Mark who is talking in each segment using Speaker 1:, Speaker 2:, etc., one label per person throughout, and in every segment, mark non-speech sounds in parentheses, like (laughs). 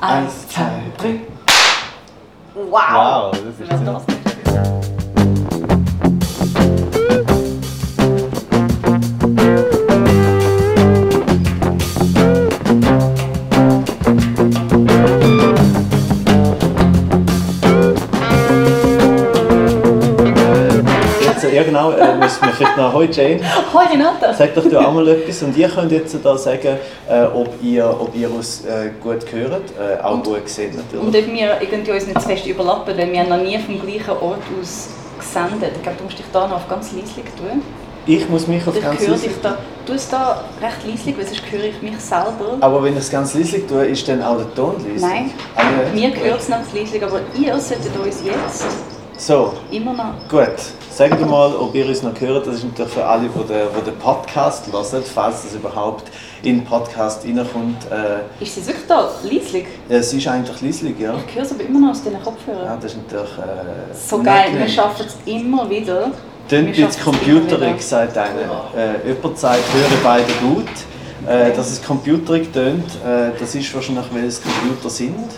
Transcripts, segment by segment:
Speaker 1: Eins, zwei, drei.
Speaker 2: Wow!
Speaker 1: Wow, das ist vielleicht noch... Hoi Jane, (laughs)
Speaker 2: Hoi Renata!
Speaker 1: sag doch du auch mal etwas und ihr könnt jetzt da sagen, äh, ob ihr, ob ihr uns äh, gut hört, äh, auch gut seht natürlich.
Speaker 2: Und ob wir irgendwie uns nicht zu fest überlappen, weil wir haben noch nie vom gleichen Ort aus gesendet. Ich glaube, du musst dich da noch auf ganz leislich tun.
Speaker 1: ich muss mich auf
Speaker 2: Ich
Speaker 1: ganz
Speaker 2: dich da. Du es da recht leislich, weil sonst höre ich mich selber.
Speaker 1: Aber wenn ich es ganz leise tue, ist dann auch der Ton leise?
Speaker 2: Nein,
Speaker 1: Ah, nicht?
Speaker 2: mir hört es noch leislich, aber ihr solltet uns jetzt
Speaker 1: So,
Speaker 2: immer noch...
Speaker 1: Gut, sagt mal, ob ihr uns noch hört. Das ist natürlich für alle, die den, die den Podcast hören, falls das überhaupt in den Podcast reinkommt. Äh,
Speaker 2: Ist sie wirklich da leislich?
Speaker 1: es ist eigentlich leislich, ja.
Speaker 2: Ich höre es aber immer noch aus diesen Kopfhörern.
Speaker 1: ja. Das ist natürlich äh,
Speaker 2: So geil, wir schaffen es immer wieder.
Speaker 1: Tönt jetzt computerig, sagt einer. Äh, jemand sagt, höre beide gut. Äh, dass es computerig tönt, äh, das ist wahrscheinlich, weil es Computer sind.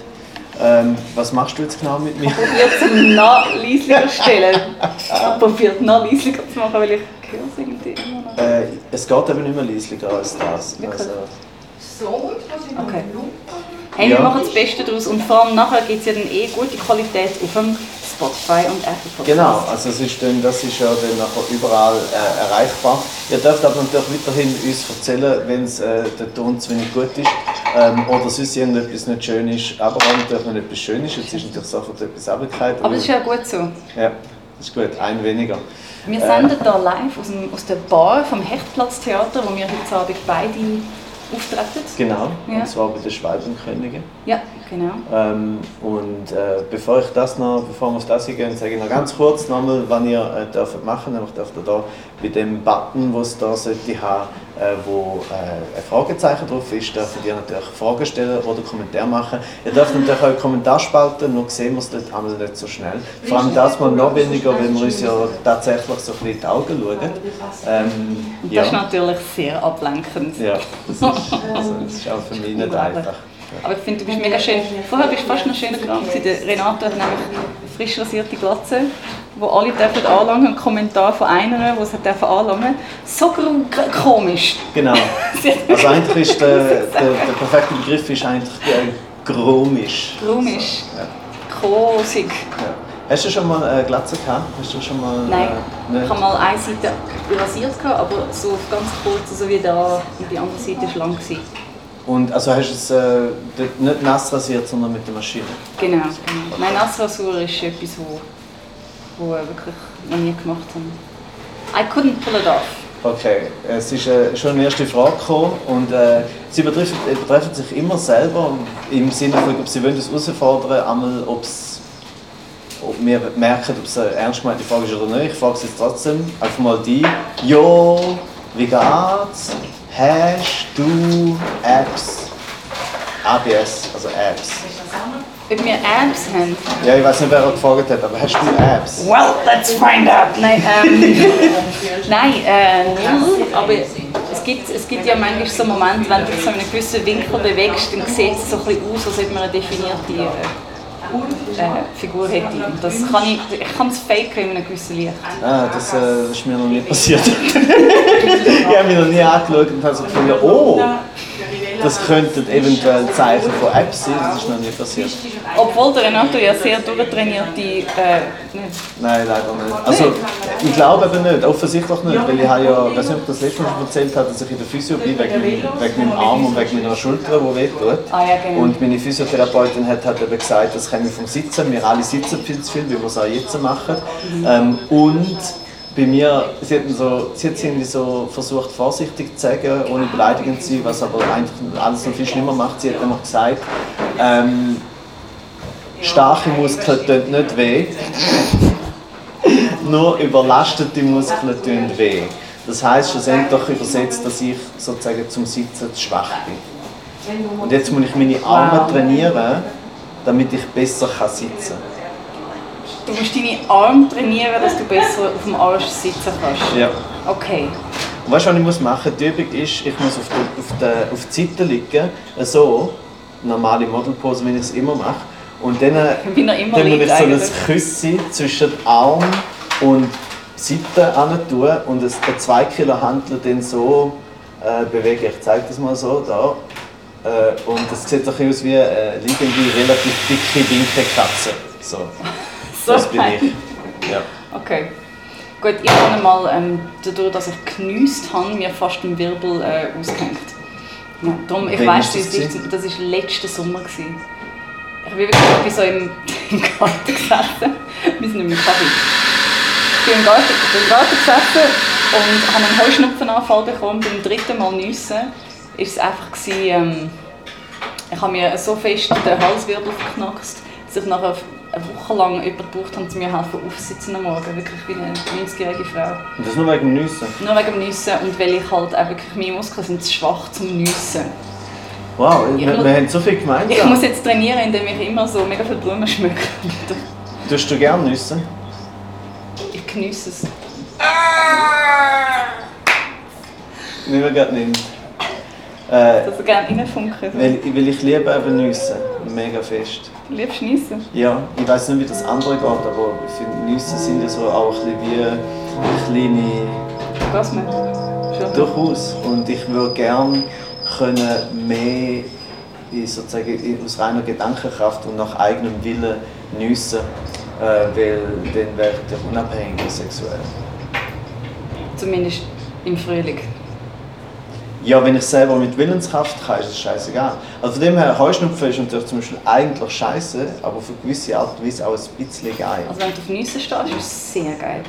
Speaker 1: Ähm, was machst du jetzt genau mit mir?
Speaker 2: Probiert es noch leislicher zu stellen. Probiert noch leislicher zu machen, weil ich höre es irgendwie immer noch.
Speaker 1: Äh, es geht eben nicht mehr leislicher als das. Also,
Speaker 3: So, das ist
Speaker 2: Okay. Hey,
Speaker 1: Ja.
Speaker 2: wir machen das Beste daraus und vor allem nachher gibt es ja dann eh gute Qualität auf dem Spotify und Apple Podcast.
Speaker 1: Genau, also es ist dann, das ist ja dann nachher überall äh, erreichbar. Ihr dürft aber natürlich weiterhin uns erzählen, wenn es äh, der Ton zu wenig gut ist ähm, oder sonst irgendetwas nicht schön ist. Aber auch natürlich, wenn etwas schön ist, jetzt ist natürlich sofort etwas abgekehrt.
Speaker 2: Aber das ist ja gut so.
Speaker 1: ja, das ist gut, ein weniger.
Speaker 2: Wir
Speaker 1: Äh.
Speaker 2: senden hier live aus, dem, aus der Bar vom Hechtplatztheater, wo wir heute Abend beide auftreten.
Speaker 1: Genau,
Speaker 2: Ja.
Speaker 1: und zwar bei den Schwalbenkönigin.
Speaker 2: Ja, genau.
Speaker 1: Ähm, und äh, bevor ich das noch, bevor wir auf das gehen, sage ich noch ganz kurz nochmal, was ihr äh, dürft machen. Nämlich dürft ihr da bei dem Button, den es da sollte haben, äh, wo äh, ein Fragezeichen drauf ist, dürft ihr natürlich Fragen stellen oder Kommentare machen. Ihr dürft natürlich auch einen Kommentar spalten, nur sehen wir es dort einmal nicht so schnell. Vor allem das mal noch weniger, wenn wir uns ja tatsächlich so ein bisschen in die Augen schauen. Ähm, ja.
Speaker 2: das ist natürlich sehr ablenkend.
Speaker 1: ja, das ist, also, das ist auch für mich nicht einfach.
Speaker 2: Aber ich finde, du bist mega schön. Vorher bist du fast noch schöner. Der Renato hat nämlich eine frisch rasierte Glatze, wo alle dürfen anlangen. Ein Kommentar von einer, die sie dürfen anlangen. So komisch.
Speaker 1: Genau. (laughs) Also eigentlich ist der, (laughs) der, der perfekte Begriff ist eigentlich äh, grumisch.
Speaker 2: Komisch.
Speaker 1: Ja.
Speaker 2: Kosig.
Speaker 1: Ja. Hast du schon mal eine Glatze gehabt? Hast du schon mal,
Speaker 2: Nein,
Speaker 1: Äh,
Speaker 2: ich habe mal eine Seite rasiert, gehabt, aber so ganz kurz, so wie da. Und die andere Seite war lang. Gewesen.
Speaker 1: Und also hast du es äh, nicht nass rasiert, sondern mit der Maschine?
Speaker 2: Genau. genau. Nein, Nassrasur ist etwas, wo, wo wir wirklich noch nie gemacht haben. I couldn't pull it off.
Speaker 1: Okay, es ist äh, schon eine erste Frage gekommen und äh, sie betreffen, äh, betreffen sich immer selber im Sinne von, ob sie wollen uns herausfordern, einmal ob wir merken, ob es eine ernst gemeinte Frage ist oder nicht. Ich frage es jetzt trotzdem einfach mal die. Jo, wie geht's? Hast du Apps? ABS, also Apps.
Speaker 2: Ob wir Apps haben?
Speaker 1: Ja, ich weiß nicht, wer gefragt hat, aber hast du Apps?
Speaker 2: Well, let's find out. Nein, ähm, (laughs) nein, äh, null. Aber es gibt, es gibt ja manchmal so Momente, wenn du dich so in einem gewissen Winkel bewegst, dann sieht es so ein bisschen aus, als ob man eine definierte äh, äh, Figur hätte. Und das kann ich, ich kann es faken in einem gewissen Licht.
Speaker 1: Ah, das, äh, das ist mir noch nie passiert. (laughs) ich habe mich noch nie angeschaut und habe so gefunden, oh, das könnten eventuell Zeichen von Apps sein, das ist noch nie passiert.
Speaker 2: Obwohl der Renato ja sehr durchtrainierte... Äh.
Speaker 1: Nein, leider nicht. Also, ich glaube eben nicht, offensichtlich nicht, weil ich habe ja, ich weiß nicht, ob ich das letzte Mal schon erzählt habe, dass ich in der Physio bin, wegen, meinem- wegen meinem Arm und wegen meiner Schulter, die wehtut.
Speaker 2: Ah ja, genau.
Speaker 1: Und meine Physiotherapeutin hat, hat eben gesagt, das käme vom Sitzen, wir alle sitzen viel zu viel, wie wir es auch jetzt machen. Ähm, und bei mir, sie hat, so, sie hat irgendwie so versucht vorsichtig zu sagen, ohne beleidigend zu sein, was aber eigentlich alles noch viel schlimmer macht. Sie hat immer gesagt, ähm, starke Muskeln tun nicht weh, (laughs) nur überlastete Muskeln tun weh. Das heisst schlussendlich übersetzt, dass ich sozusagen zum Sitzen zu schwach bin. Und jetzt muss ich meine Arme trainieren, damit ich besser kann sitzen kann.
Speaker 2: Du musst deine Arme trainieren, dass du besser auf dem Arsch sitzen kannst.
Speaker 1: Ja.
Speaker 2: Okay.
Speaker 1: Und weißt du, was ich muss machen? Die Übung ist, ich muss auf, der, auf, der, auf die Seite liegen, so, normale Modelpose, wie ich es immer mache. Und dann,
Speaker 2: Wie er immer
Speaker 1: dann muss ich so ein. Küsschen zwischen Arm und Seite an tun und den 2 Kilo Handel dann so äh, bewegen. Ich zeige das mal so da. Äh, und es sieht doch aus wie eine liegende, relativ dicke, winke Katze. So,
Speaker 2: So
Speaker 1: das bin ich. Ja.
Speaker 2: Okay. Gut, ich habe mal, ähm, dadurch, dass ich geniesst habe, mir fast den Wirbel äh, ausgehängt. Ja, darum, ich weiss,
Speaker 1: ist das
Speaker 2: ist. Das war letzten Sommer. Gewesen. Ich bin wirklich ich bin so im, (laughs) im Garten gesessen. Wir sind im Kaffee. Ich bin im Garten, im Garten gesessen und habe einen Heuschnupfenanfall bekommen. Beim dritten Mal nüssen war es einfach, gewesen, ähm, ich habe mir so fest den Halswirbel verknackst, dass ich nachher eine Woche lang jemanden gebraucht habe, um mir helfen aufsitzen am Morgen. Wirklich wie eine 90-jährige Frau.
Speaker 1: Und das nur wegen dem Nüssen.
Speaker 2: Nur wegen dem Nüssen und weil ich halt auch wirklich, meine Muskeln sind zu schwach zum Nüssen.
Speaker 1: Wow,
Speaker 2: Ich
Speaker 1: wir,
Speaker 2: muss-
Speaker 1: wir haben so viel gemeinsam.
Speaker 2: Ich muss jetzt trainieren, indem ich immer so mega viele Blumen schmücke.
Speaker 1: Tust du gerne Nüsse?
Speaker 2: Ich geniesse es.
Speaker 1: Nicht mehr gerade nimmt. Äh,
Speaker 2: Dass ich gerne reinfunken.
Speaker 1: Weil, weil ich liebe eben Nüsse. Mega fest.
Speaker 2: Du liebst Nissen?
Speaker 1: Ja, ich weiß nicht, wie das andere geht, aber ich finde, Nüsse sind ja so auch ein bisschen wie kleine
Speaker 2: Orgasmen. Schon.
Speaker 1: Durchaus. Und ich würde gerne können mehr in, sozusagen, aus reiner Gedankenkraft und nach eigenem Willen nüssen, äh, weil dann wäre ich unabhängiger sexuell.
Speaker 2: Zumindest im Frühling.
Speaker 1: Ja, wenn ich selber mit Willenskraft kann, ist es scheißegal. Also von dem her, Heuschnupfen ist natürlich zum Beispiel eigentlich scheiße, aber für gewisse Art und Weise auch ein bisschen geil.
Speaker 2: Also wenn du auf Nissen stehst, ist es sehr geil.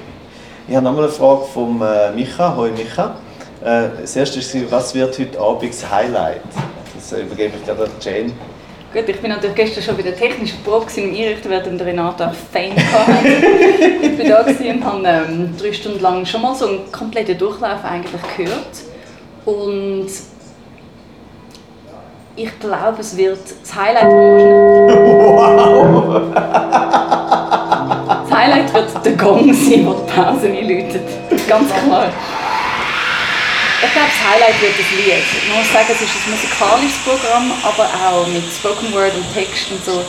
Speaker 1: Ich habe nochmal eine Frage von äh, Micha. Hoi Micha. Äh, das erste war, was wird heute Abend das Highlight? Das übergebe ich gerade an Jane.
Speaker 2: Gut, ich bin natürlich gestern schon bei der technischen Probe im Einrichten, während der Renato auch Fein hatte. (laughs) ich bin da und habe ähm, drei Stunden lang schon mal so einen kompletten Durchlauf eigentlich gehört. Und ich glaube, es wird das Highlight wahrscheinlich... Das Highlight wird der Gong sein, der die Pause einläutet. Ganz klar. Ich glaube, das Highlight wird das Lied. Man muss sagen, es ist ein musikalisches Programm, aber auch mit Spoken Word und Text und so.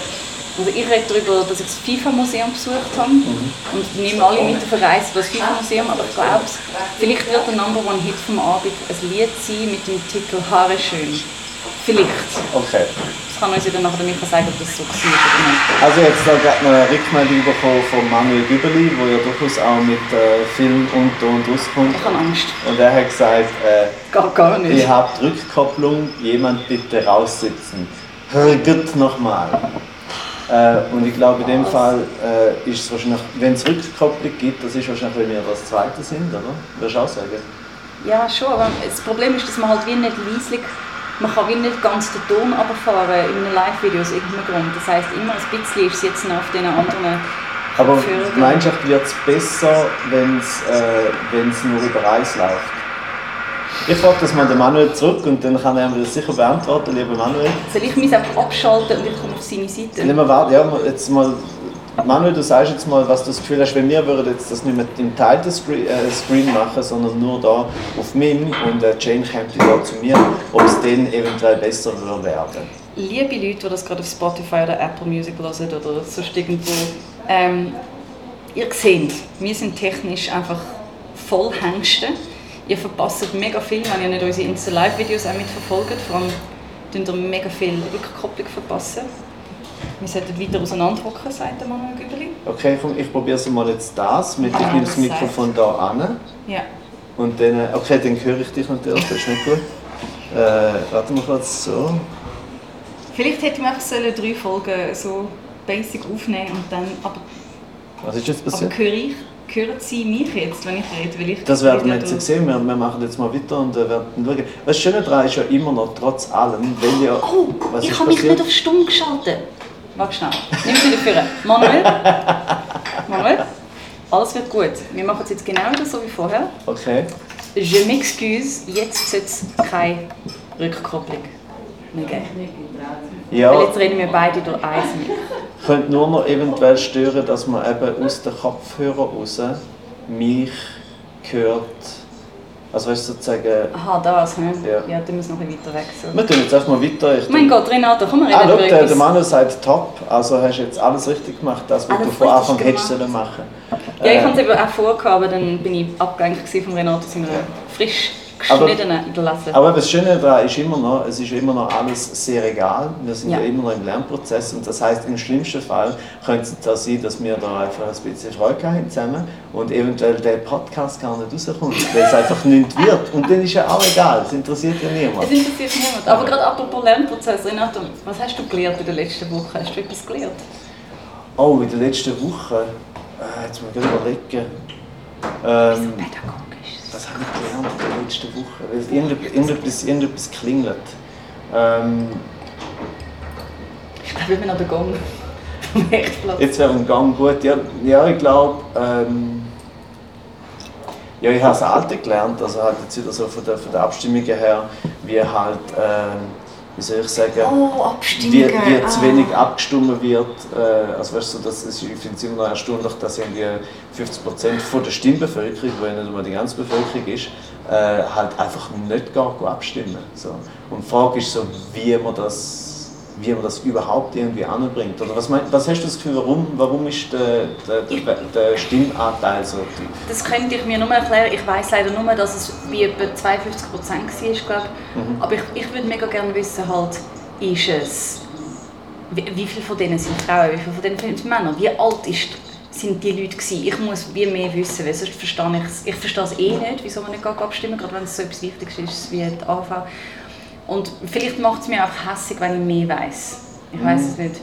Speaker 2: Also ich rede darüber, dass ich das FIFA-Museum besucht habe und nehme alle mit auf eine Reise das FIFA-Museum, aber ich glaube, vielleicht wird der Number One Hit vom Abend ein Lied sein mit dem Titel «Haare schön». Vielleicht.
Speaker 1: Okay.
Speaker 2: Das kann uns ja dann nachher Micha sagen, ob das so war oder nicht.
Speaker 1: Also jetzt da gerade noch eine Rückmeldung bekommen von Manuel Güberli, der ja durchaus auch mit äh, Film und Ton rauskommt.
Speaker 2: Ich habe Angst.
Speaker 1: Und er hat gesagt, äh,
Speaker 2: Gar, gar nicht.
Speaker 1: ihr habt Rückkopplung, jemand bitte raussitzen. Hör gut nochmal. Äh, und ich glaube, in dem Fall äh, ist es wahrscheinlich, wenn es Rückkopplung gibt, das ist wahrscheinlich, wenn wir das Zweite sind, oder? Würdest du auch sagen?
Speaker 2: Ja, schon, aber das Problem ist, dass man halt wie nicht leislich, man kann wie nicht ganz den Ton runterfahren in einem Live-Video aus irgendeinem Grund. Das heisst, immer ein bisschen ist es jetzt noch auf den anderen
Speaker 1: Aber
Speaker 2: Kopfhörern.
Speaker 1: Gemeinschaft wird es besser, wenn es äh, wenn's nur über eins läuft. Ich frage das mal den Manuel zurück und dann kann er mir das sicher beantworten, lieber Manuel.
Speaker 2: Soll ich mich einfach abschalten und ich komme auf seine Seite?
Speaker 1: Nehmen wir warte, ja, jetzt mal, Manuel, du sagst jetzt mal, was du das Gefühl hast, wenn wir würden jetzt das nicht mehr im Title Screen, äh, Screen machen, sondern nur da auf MIM und äh, Jane kommt da zu mir, ob es dann eventuell besser würde werden.
Speaker 2: Liebe Leute, die das gerade auf Spotify oder Apple Music hören oder sonst irgendwo, ähm, ihr seht, wir sind technisch einfach voll Hengste. Ihr verpasst mega viel, wenn ihr nicht unsere Insta-Live-Videos auch mitverfolgt. Vor allem tun ihr mega viel Rückkopplung verpassen. Wir sollten weiter auseinanderhocken, sagt der Manuel Güberli.
Speaker 1: Okay, komm, ich probiere es mal jetzt das, mit, ich nehme das Mikrofon da an
Speaker 2: Ja.
Speaker 1: und dann, äh, okay, dann höre ich dich natürlich, das ist nicht gut. Äh, warte mal kurz, so.
Speaker 2: Vielleicht hätte man einfach sollen drei Folgen so basic aufnehmen und dann, aber,
Speaker 1: Was ist jetzt
Speaker 2: aber
Speaker 1: passiert?
Speaker 2: höre ich, hören Sie mich jetzt, wenn ich rede? Weil ich
Speaker 1: Das werden wir
Speaker 2: ja
Speaker 1: jetzt
Speaker 2: durch-
Speaker 1: sehen. Wir, wir machen jetzt mal weiter und äh, werden schauen. Was Schöne daran ist ja immer noch, trotz allem, wenn ihr...
Speaker 2: Oh,
Speaker 1: was
Speaker 2: ich habe mich nicht auf stumm geschaltet. Warte schnell. Nimm wieder vor. Manuel? (laughs) Manuel? Alles wird gut. Wir machen es jetzt genau wieder so wie vorher.
Speaker 1: Okay.
Speaker 2: Je m'excuse, jetzt es keine Rückkopplung mehr geben. Weil
Speaker 1: Ja,
Speaker 2: jetzt reden wir beide durch eins
Speaker 1: könnte nur noch eventuell stören, dass man eben aus den Kopfhörern raus mich hört Also weißt du, sozusagen...
Speaker 2: Aha, das, ne?
Speaker 1: Ja.
Speaker 2: Ja, dann müssen wir noch ein bisschen weiter weg. So.
Speaker 1: Wir tun jetzt einfach mal weiter. Ich
Speaker 2: Mein Gott, Renato, komm mal
Speaker 1: Ah,
Speaker 2: reden
Speaker 1: schau, der, der. Manu sagt top. Also hast du jetzt alles richtig gemacht, das, was
Speaker 2: Alles
Speaker 1: du von Anfang hättest sollen machen
Speaker 2: Ja, ich
Speaker 1: Äh,
Speaker 2: hatte es eben auch vorgehabt, aber dann bin ich abgelenkt von Renato seiner frisch
Speaker 1: Aber-
Speaker 2: geschnittenen Idolasse.
Speaker 1: Aber das Schöne daran ist immer noch, es ist immer noch alles sehr egal. Wir sind ja.
Speaker 2: Ja.
Speaker 1: immer noch im Lernprozess und das heißt im schlimmsten Fall könnte es da sein, dass wir da einfach ein bisschen Freude haben zusammen und eventuell der Podcast gar nicht rauskommt, weil es einfach (laughs) nicht wird. Und dann ist ja auch egal, es interessiert ja niemand.
Speaker 2: Es interessiert niemand. Aber gerade apropos Lernprozess, Renato, was hast du gelernt in der letzten Woche? Hast du etwas gelernt?
Speaker 1: Oh, in der letzten Woche, äh, jetzt muss ich gerade überlegen. Ähm,
Speaker 2: Pädagogisch.
Speaker 1: Was habe ich gelernt in der letzten Woche? Weil Irgendetwas, irgendetwas, irgendetwas klingelt. Ähm,
Speaker 2: Ich glaube, ich bin an. Vom Hechtplatz.
Speaker 1: jetzt wäre ein Gang gut. Ja, ja ich glaube, ähm, ja, ich habe das Alte gelernt, also halt jetzt wieder so von der, von der Abstimmungen her, wie halt, ähm, wie soll ich sagen,
Speaker 2: Oh,
Speaker 1: wie, wie zu
Speaker 2: ah.
Speaker 1: wenig abgestimmt wird. Äh, also weißt du, das ist, ich finde es immer noch erstaunlich, dass irgendwie 50% von der Stimmbevölkerung, ja nicht immer die ganze Bevölkerung ist, äh, halt einfach nicht gar abstimmen. So. Und die Frage ist so, wie man das, wie man das überhaupt irgendwie anbringt. Oder was, mein, was hast du das Gefühl, warum, warum ist der, der, der, der Stimmanteil so tief?
Speaker 2: Das könnte ich mir nur erklären. Ich weiß leider nur, dass es wie etwa 52 Prozent war, glaube
Speaker 1: Mhm.
Speaker 2: Aber ich, ich würde mega gerne wissen, halt, ist es, wie, wie viele von denen sind Frauen, wie viele von denen sind Männer, wie alt ist, sind die Leute gewesen? Ich muss wie mehr wissen, weil sonst verstehe ich es. Ich verstehe es eh nicht, wieso man nicht abstimmen gerade wenn es so etwas Wichtiges ist wie die AV. Und vielleicht macht es mir auch hässlich, wenn ich mehr weiß. Ich weiß es nicht.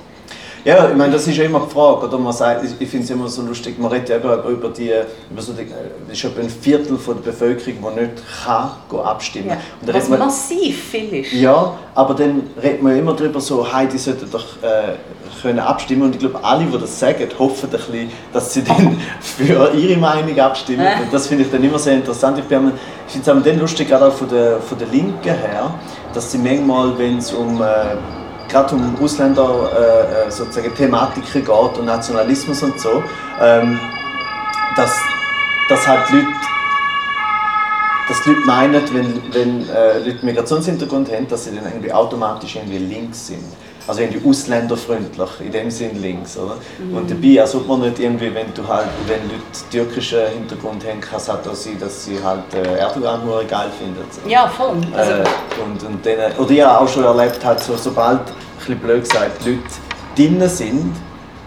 Speaker 1: Ja, ich meine, das ist ja immer die Frage, oder? Man sagt, ich, finde es immer so lustig, man redet ja eben über die, über so die, ist etwa ein Viertel von der Bevölkerung, die nicht kann gehen abstimmen
Speaker 2: Ja.
Speaker 1: Und da
Speaker 2: Was
Speaker 1: man,
Speaker 2: massiv viel ist.
Speaker 1: ja, aber dann redet man immer darüber so, hey, die sollten doch äh, können abstimmen und ich glaube, alle, die das sagen, hoffen ein bisschen, dass sie dann (laughs) für ihre Meinung abstimmen
Speaker 2: Äh.
Speaker 1: und das finde ich dann immer sehr interessant. Ich, bin- ich finde es dann lustig, gerade auch von der, von der Linken her, dass sie manchmal, wenn es um äh, gerade um Ausländer äh, äh, sozusagen Thematiken geht und Nationalismus und so, ähm, dass, dass halt Leute dass Leute meinen, wenn, wenn äh, Leute Migrationshintergrund haben, dass sie dann irgendwie automatisch irgendwie links sind. Also irgendwie ausländerfreundlich, in dem Sinn links, oder? Und dabei, als ob man nicht irgendwie, wenn du halt, wenn Leute türkischen Hintergrund haben, kann es halt auch sein, dass sie halt äh, Erdogan nur geil finden. So.
Speaker 2: Ja, voll. Also,
Speaker 1: Äh, und, und dann, oder ich habe auch schon erlebt, halt so, sobald, ein bisschen blöd gesagt, Leute drinnen sind,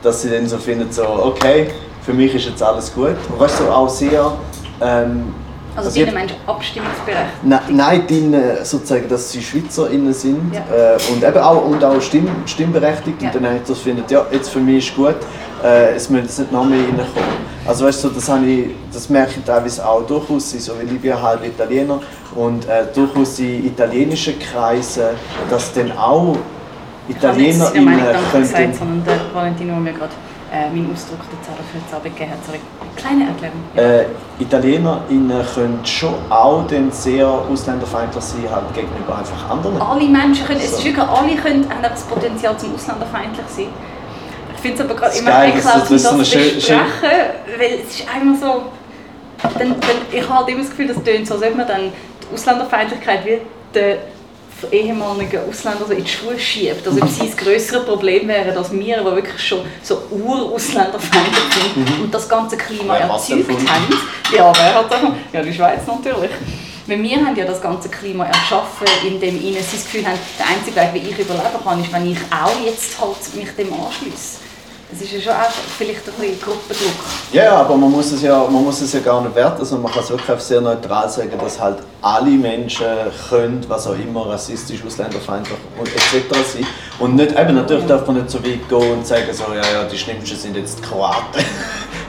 Speaker 1: dass sie dann so finden, so, okay, für mich ist jetzt alles gut. Und weißt du, so auch sehr... Ähm,
Speaker 2: also
Speaker 1: also ich-
Speaker 2: diese Menschen abstimmungsberechtigt.
Speaker 1: Nein, nein drinnen sozusagen, dass sie SchweizerInnen sind
Speaker 2: Ja.
Speaker 1: äh, und eben auch, und auch Stimm, stimmberechtigt
Speaker 2: Ja.
Speaker 1: und dann eigentlich das findet, ja, jetzt für mich ist gut, äh, es müssen jetzt nicht noch mehr reinkommen. Also weißt du, das, habe ich, das merke ich teilweise auch durchaus, so, weil ich bin halb Italiener und äh, durchaus in italienischen Kreisen, dass dann auch
Speaker 2: Ich habe nicht
Speaker 1: ItalienerInnen
Speaker 2: gesagt,
Speaker 1: könnten...
Speaker 2: sondern der Valentino mir gerade äh, meinen Ausdruck dazu für die Arbeit gegeben hat. Sorry. Kleine Erklärung.
Speaker 1: Äh, ItalienerInnen können schon auch dann sehr ausländerfeindlich sein, halt gegenüber einfach anderen.
Speaker 2: Alle Menschen können, es
Speaker 1: So.
Speaker 2: ist wirklich, alle können, haben das Potenzial zum ausländerfeindlich sein. Ich finde es aber gerade
Speaker 1: ist
Speaker 2: immer
Speaker 1: dass
Speaker 2: um
Speaker 1: das so
Speaker 2: zu
Speaker 1: eine schön-
Speaker 2: besprechen, weil es ist einfach so... Dann, dann, ich habe halt immer das Gefühl, das tönt so, als ob man dann die Ausländerfeindlichkeit wie der ehemaligen Ausländer in die Schuhe schiebt. Also ob sie das größere Problem wären als wir, die wirklich schon so ur-ausländerfeindlich sind und das ganze Klima
Speaker 1: Mhm. Wer
Speaker 2: erzeugt haben. Ja, wer hat das? Ja, die Schweiz natürlich. Weil wir haben ja das ganze Klima erschaffen, indem ihnen sie das Gefühl haben, der einzige Weg, wie ich überleben kann, ist, wenn ich auch jetzt halt mich dem anschließe. Das ist ja schon auch vielleicht ein bisschen Gruppendruck.
Speaker 1: Ja, aber man muss es ja, man muss es ja gar nicht werten, sondern man kann es wirklich sehr neutral sagen, dass halt alle Menschen können, was auch immer, rassistisch, ausländerfeindlich und etc. sein. Und nicht, eben, natürlich darf man nicht so weit gehen und sagen, so, ja, ja, die Schlimmsten sind jetzt die Kroaten. (laughs)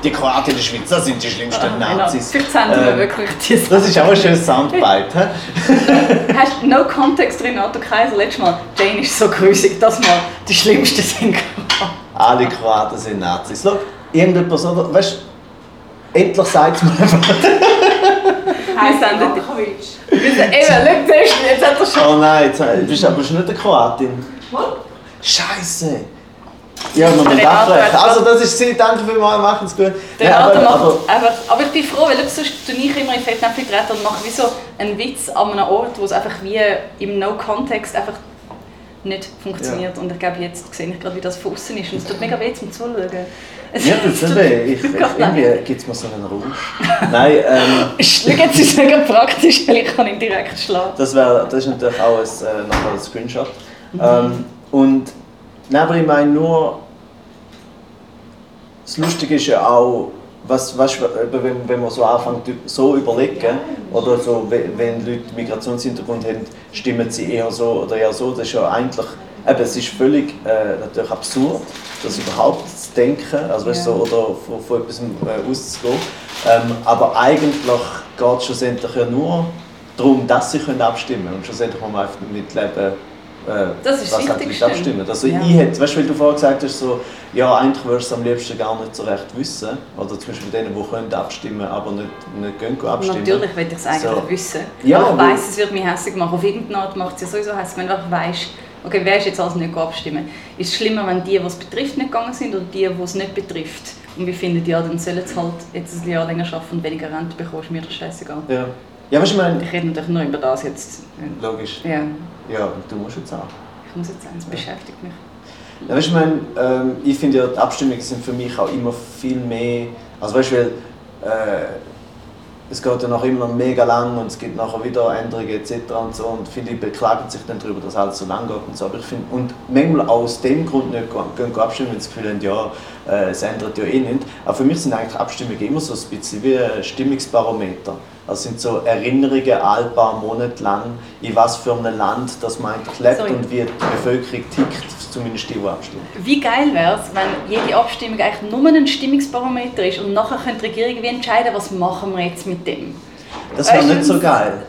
Speaker 1: Die Kroaten in der Schweiz das sind die schlimmsten Nazis.
Speaker 2: Vielleicht senden wir wirklich
Speaker 1: Das ist auch ein schönes Soundbite. (laughs)
Speaker 2: Hast du no Context Renato Kaiser letztes Mal? Jane ist so grusig, dass mal die Schlimmsten sind.
Speaker 1: Alle Kroaten sind Nazis. Schau, irgendetwas, oder? Weißt du, endlich sagt es mir (laughs) einfach.
Speaker 2: Wir senden die.
Speaker 3: Markovic.
Speaker 2: Wir sind- Eben, schau, siehst du, jetzt hat er schon.
Speaker 1: Oh nein, jetzt, du bist aber schon nicht eine Kroatin.
Speaker 3: Was?
Speaker 1: Scheiße! Ja, man muss
Speaker 2: hat-
Speaker 1: Also das ist sie, danke vielmals, machen es gut.
Speaker 2: Der Renato
Speaker 1: aber,
Speaker 2: macht
Speaker 1: aber,
Speaker 2: einfach, aber ich bin froh, weil sonst tue ich immer in Fettnäpfchen treten und mache wie so einen Witz an einem Ort, wo es einfach wie im No-Context einfach nicht funktioniert. Und ich glaube, jetzt sehe ich gerade, wie das von außen ist. Und es tut mega weh zum Zuschauen. Es
Speaker 1: ja, das (laughs)
Speaker 2: tut-
Speaker 1: weh. Ich, (laughs) ich, irgendwie gibt es mir so einen Rausch. Nein, ähm, (laughs)
Speaker 2: jetzt ist es mega praktisch, weil ich kann ihn direkt schlagen.
Speaker 1: das, wär, das ist natürlich auch ein, äh, nachher ein Screenshot.
Speaker 2: Mhm.
Speaker 1: Ähm, und nein, aber ich meine nur, das Lustige ist ja auch, was, was, wenn, wenn man so anfängt so überlegen, oder so, wenn Leute Migrationshintergrund haben, stimmen sie eher so oder eher so, das ist ja eigentlich, eben, es ist völlig äh, natürlich absurd, das überhaupt zu denken, also weißt,
Speaker 2: Ja.
Speaker 1: so, oder von, von etwas äh, auszugehen. Ähm, aber eigentlich geht es schlussendlich ja nur darum, dass sie können abstimmen können und schlussendlich muss man einfach damit leben, äh,
Speaker 2: Das ist das
Speaker 1: was. Leute abstimmen. Also
Speaker 2: Ja.
Speaker 1: ich hätte, weißt du, weil du vorher gesagt hast, so, ja, eigentlich würdest du es am liebsten gar nicht so recht wissen. Oder zum Beispiel denen, die können abstimmen, aber nicht, nicht gehen abstimmen.
Speaker 2: Natürlich will ich es eigentlich
Speaker 1: So.
Speaker 2: wissen.
Speaker 1: Ja,
Speaker 2: aber ich weiss, es wird mich hässlich machen. Auf irgendeine Art macht es ja sowieso hässlich, wenn du einfach weißt, okay, wer ist jetzt alles nicht abstimmen. Ist es schlimmer, wenn die, die es betrifft, nicht gegangen sind oder die, die es nicht betrifft? Und wir finden, ja, dann sollen sie halt jetzt ein Jahr länger arbeiten und weniger Rente bekommen, ist mir das scheißegal.
Speaker 1: Ja, ja weißt du, ich meine,
Speaker 2: Ich rede natürlich nur über das jetzt.
Speaker 1: logisch.
Speaker 2: Ja,
Speaker 1: Ja, du musst jetzt auch.
Speaker 2: ich muss jetzt sagen, es beschäftigt mich.
Speaker 1: Ja, weißt du, ich, meine, ähm, ich finde ja, die Abstimmungen sind für mich auch immer viel mehr. Also weißt du, weil äh, es geht ja nachher immer noch mega lang und es gibt nachher wieder Änderungen etc. und so und viele beklagen sich dann darüber, dass alles so lang geht und so. Aber ich finde, und manchmal auch aus dem Grund nicht gehen, gehen abstimmen, wenn sie das Gefühl haben, ja, äh, es ändert ja eh nicht. Aber für mich sind eigentlich Abstimmungen immer so ein bisschen wie ein Stimmungsbarometer. Also sind so Erinnerungen all paar Monate lang, in was für einem Land das man lebt
Speaker 2: Sorry.
Speaker 1: und wie die Bevölkerung tickt, zumindest die, die abstimmen.
Speaker 2: Wie geil wäre es, wenn jede Abstimmung eigentlich nur ein Stimmungsbarometer ist und nachher könnte die Regierung wie entscheiden, was machen wir jetzt mit dem.
Speaker 1: Das wäre nicht so geil.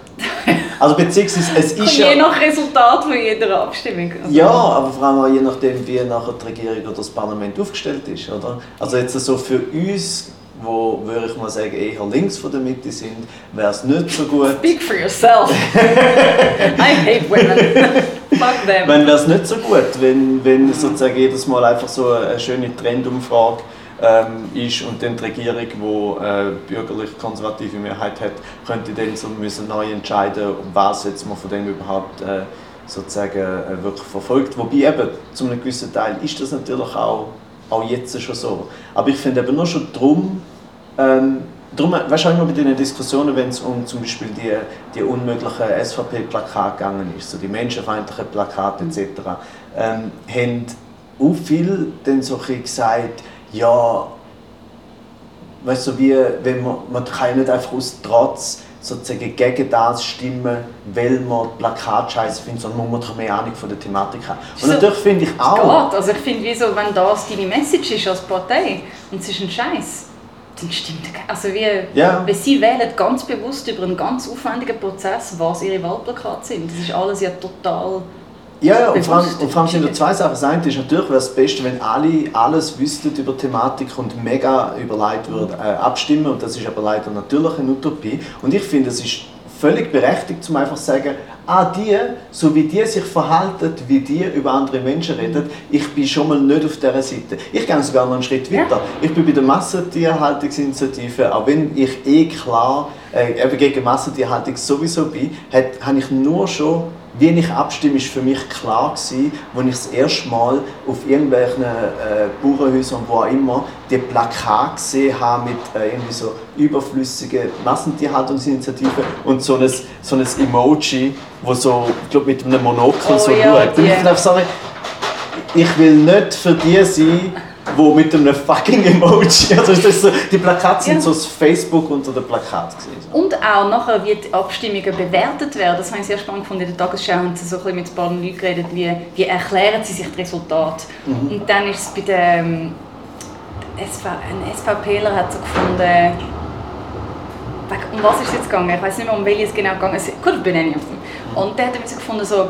Speaker 1: Also beziehungsweise es (laughs)
Speaker 2: Und
Speaker 1: ist
Speaker 2: je
Speaker 1: ja...
Speaker 2: nach Resultat von jeder Abstimmung. Also,
Speaker 1: Ja, aber vor allem auch je nachdem, wie nachher die Regierung oder das Parlament aufgestellt ist, oder? Also jetzt so für uns, wo, würde ich mal sagen, eher links von der Mitte sind, wäre es nicht so gut,
Speaker 2: Speak for yourself. (laughs) I hate women. Fuck them.
Speaker 1: wenn wäre es nicht so gut, wenn, wenn sozusagen jedes Mal einfach so eine schöne Trendumfrage ähm, ist und dann die Regierung, die äh, bürgerlich-konservative Mehrheit hat, könnte dann so müssen neu entscheiden, was jetzt man von dem überhaupt äh, sozusagen äh, wirklich verfolgt. Wobei eben, zu einem gewissen Teil ist das natürlich auch, auch jetzt schon so. Aber ich finde eben nur schon drum, ähm, Darum, weißt du, immer bei den Diskussionen, wenn es um zum Beispiel die, die unmöglichen SVP-Plakate gegangen ist, so die menschenfeindlichen Plakate etc., ähm, haben auch viele dann so ein gesagt, ja, weißt du, wie, wenn man, man kann nicht einfach aus Trotz sozusagen gegen das stimmen, weil man die Plakate scheiße findet, sondern man muss mehr Ahnung von der Thematik haben. Und
Speaker 2: So,
Speaker 1: natürlich finde ich auch,
Speaker 2: geht. Also ich finde, wieso, wenn das deine Message ist als Partei und es ist ein Scheiß, dann stimmt das. Also wie,
Speaker 1: Ja.
Speaker 2: weil sie wählen ganz bewusst über einen ganz aufwendigen Prozess, was ihre Wahlplakate sind. Das ist alles ja total...
Speaker 1: Ja, ja und vor, allem, und vor allem sind da zwei Sachen. Das eine ist natürlich wäre es das Beste, wenn alle alles wüssten über die Thematik und mega überlegt würden äh, abstimmen. Und das ist aber leider natürlich eine Utopie. Und ich finde, es ist völlig berechtigt, zum einfach zu sagen, ah, die, so wie die sich verhalten, wie die über andere Menschen reden, ich bin schon mal nicht auf dieser Seite. Ich gehe sogar noch einen Schritt weiter. Ich bin bei der Massentierhaltungsinitiative, auch wenn ich eh klar äh, eben gegen Massentierhaltung sowieso bin, habe ich nur schon, wie ich abstimme, ist für mich klar gewesen, als ich das erste Mal auf irgendwelchen äh, Bauernhäusern, wo auch immer, die Plakate gesehen habe mit äh, irgendwie so überflüssigen Massentierhaltungsinitiativen und so ein, so ein Emoji, wo so, ich glaube, mit einem Monokel
Speaker 2: Oh
Speaker 1: so
Speaker 2: ja,
Speaker 1: schaut.
Speaker 2: Die.
Speaker 1: ich ich will nicht für die sein, wo mit einem fucking Emoji, (laughs) also das ist so, die Plakate sind
Speaker 2: Ja.
Speaker 1: so das Facebook unter den Plakaten gewesen.
Speaker 2: Und auch nachher, wie die Abstimmungen bewertet werden, das habe ich sehr spannend gefunden. In der Tagesschau haben sie so ein bisschen mit ein paar Leuten geredet, wie, wie erklären sie sich das Resultat. Und dann ist es bei dem SV, ein SVPler hat so gefunden, um was ist es jetzt gegangen? Ich weiß nicht mehr, um welches genau gegangen ist. Gut, bin ich nicht. Und der hat so gefunden, so,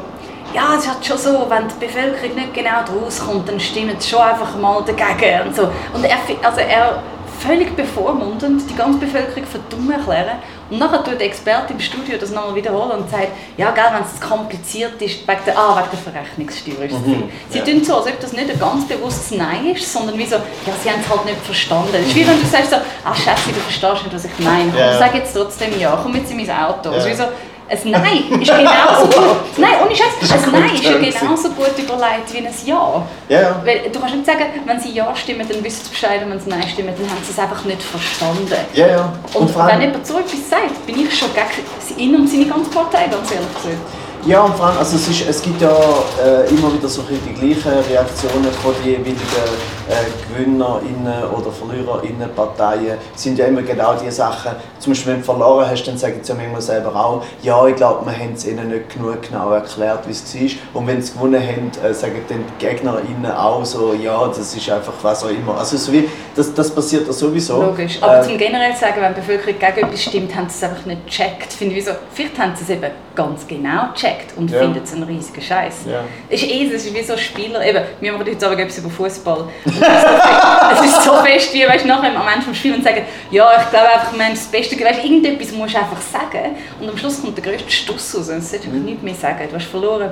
Speaker 2: ja, es ist halt schon so, wenn die Bevölkerung nicht genau rauskommt, dann stimmt es schon einfach mal dagegen und so. Und er, also er völlig bevormundend die ganze Bevölkerung für dumm erklären. Und nachher tut der Experte im Studio das nochmal wiederholen und sagt, ja, wenn es kompliziert ist, wegen der, ah, wegen der Verrechnungssteuer ist es. Mhm, sie ja. tun so, als ob das nicht ein ganz bewusstes Nein ist, sondern wie so, ja, sie haben es halt nicht verstanden. Es ist wie wenn du sagst so, ah, Schätze, du verstehst nicht, was ich meine. Ja. Ich sage jetzt trotzdem ja, komm jetzt in mein Auto. Ja. Also ein Nein ist genauso (laughs) gut. Nein, ohne Scheiß. Ein Nein ist ja genauso gut überlegt wie ein Ja.
Speaker 1: ja, ja.
Speaker 2: Weil du kannst nicht sagen, wenn sie Ja stimmen, dann wissen sie Bescheid, und wenn sie Nein stimmen, dann haben sie es einfach nicht verstanden.
Speaker 1: Ja, ja.
Speaker 2: Und, und wenn jemand so etwas sagt, bin ich schon gegen ihn und seine ganze Partei, ganz ehrlich gesagt.
Speaker 1: Ja, und vor allem, also es, ist, es gibt ja äh, immer wieder so die gleichen Reaktionen von den jeweiligen äh, GewinnerInnen oder VerliererInnen Parteien, sind ja immer genau die Sachen, zum Beispiel wenn du verloren hast, dann sagen sie ja manchmal selber auch, ja, ich glaube, wir haben es ihnen nicht genug genau erklärt, wie es war. Und wenn sie gewonnen haben, äh, sagen dann die GegnerInnen auch so, ja, das ist einfach was auch immer. Also so wie, das, das passiert ja sowieso.
Speaker 2: Logisch, aber äh, zum generell sagen, wenn die Bevölkerung gegen etwas stimmt, haben sie es einfach nicht gecheckt. Finde ich so, vielleicht haben sie es eben ganz genau gecheckt und ja. findet es einen riesigen Scheiß. Ja. Es ist eh, es ist wie so Spieler, eben, wir machen heute Abend etwas über Fußball. Es ist so fest, wie weißt, nachher am Ende des Spiels und sagen, ja, ich glaube einfach, wir haben das Beste, weißt, irgendetwas musst du einfach sagen und am Schluss kommt der größte Stuss raus und du solltest mhm. nichts mehr sagen, du hast verloren.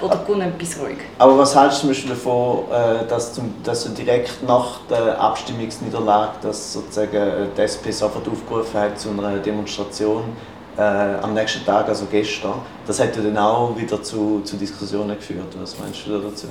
Speaker 2: Oder gewonnen etwas ruhig.
Speaker 1: Aber was hältst du zum Beispiel davon, äh, dass, du, dass du direkt nach der Abstimmungsniederlage, dass sozusagen die SP sofort aufgerufen hat zu einer Demonstration äh, am nächsten Tag, also gestern, das hätte dann auch wieder zu, zu Diskussionen geführt. Was meinst du dazu?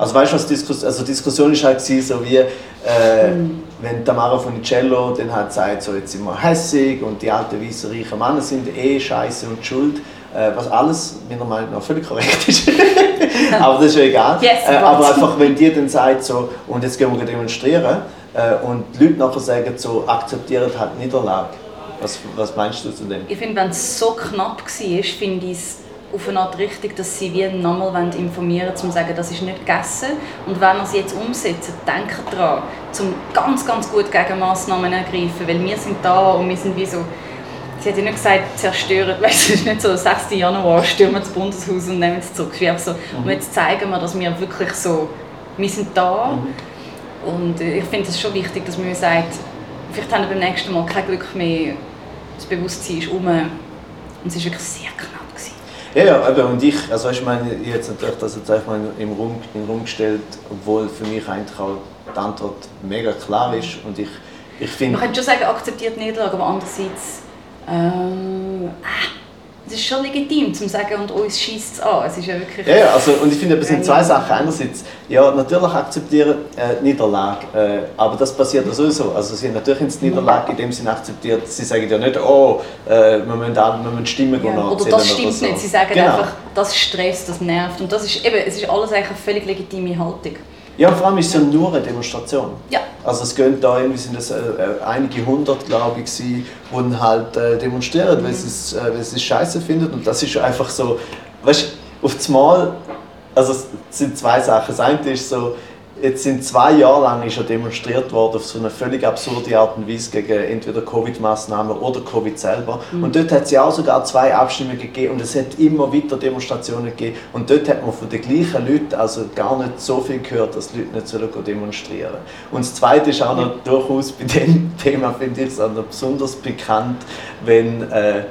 Speaker 1: Also weißt du, was Diskus also Diskussion ist halt so wie, äh, mhm. wenn Tamara Funicello dann halt sagt, so jetzt sind wir hässig und die alten weißen reichen Männer sind eh scheiße und schuld, äh, was alles meiner Meinung nach völlig korrekt ist. (laughs) aber das ist ja egal. Yes, äh, aber einfach, wenn die dann sagt, so, und jetzt gehen wir demonstrieren, äh, und die Leute nachher sagen, so, akzeptieren halt Niederlage. Was, was meinst du zu dem?
Speaker 2: Ich finde, wenn es so knapp war, finde ich es auf eine Art richtig, dass sie wie nochmal informieren wollen, um zu sagen, das ist nicht gegessen. Und wenn wir es jetzt umsetzen, denken daran, um ganz, ganz gut Gegenmaßnahmen ergreifen, weil wir sind da und wir sind wie so Sie hat ja nicht gesagt, zerstören, (laughs) weißt, es ist nicht so, 6. Januar stürmen das Bundeshaus und nehmen es zurück. Es so, mhm. Und jetzt zeigen wir, dass wir wirklich so, wir sind da. Mhm. Und ich finde es schon wichtig, dass man sagt, vielleicht haben wir beim nächsten Mal kein Glück mehr, das Bewusstsein ist um und es war wirklich sehr knapp.
Speaker 1: Ja, ja, aber und ich, also ich meine, jetzt natürlich das jetzt einfach mal im Raum, im Raum gestellt, obwohl für mich eigentlich auch die Antwort mega klar ist und ich, ich finde...
Speaker 2: Man könnte schon sagen, akzeptiert Niederlage, aber andererseits... Ähm, ah, es ist schon legitim, zu sagen, und uns schießt es an. Es ist ja wirklich...
Speaker 1: Ja, also, und ich finde, es sind zwei Sachen. Einerseits, ja, natürlich akzeptieren äh, Niederlage, äh, aber das passiert ja sowieso. Also sie haben natürlich ins Niederlage in dem Sinne akzeptiert, sie sagen ja nicht, oh, äh, wir, müssen alle, wir müssen Stimmen
Speaker 2: ja, Oder das stimmt oder so. nicht, sie sagen genau. einfach, das stresst, das nervt. Und das ist eben, es ist alles eigentlich eine völlig legitime Haltung.
Speaker 1: Ja, vor allem ist es ja nur eine Demonstration.
Speaker 2: Ja.
Speaker 1: Also es gehen da irgendwie sind es äh, einige hundert, glaube ich, die halt äh, demonstrieren, mhm. weil sie es, äh, weil sie es scheiße finden und das ist einfach so, weißt du, auf das Mal, also es sind zwei Sachen. Das eine ist so, jetzt sind zwei Jahre lang ist ja demonstriert worden auf so eine völlig absurde Art und Weise gegen entweder Covid-Maßnahmen oder Covid selber. Mhm. Und dort hat es ja auch sogar zwei Abstimmungen gegeben und es hat immer wieder Demonstrationen gegeben. Und dort hat man von den gleichen Leuten also gar nicht so viel gehört, dass die Leute nicht sollen demonstrieren Und das Zweite ist auch noch durchaus bei dem (laughs) Thema, finde ich es besonders bekannt, wenn äh,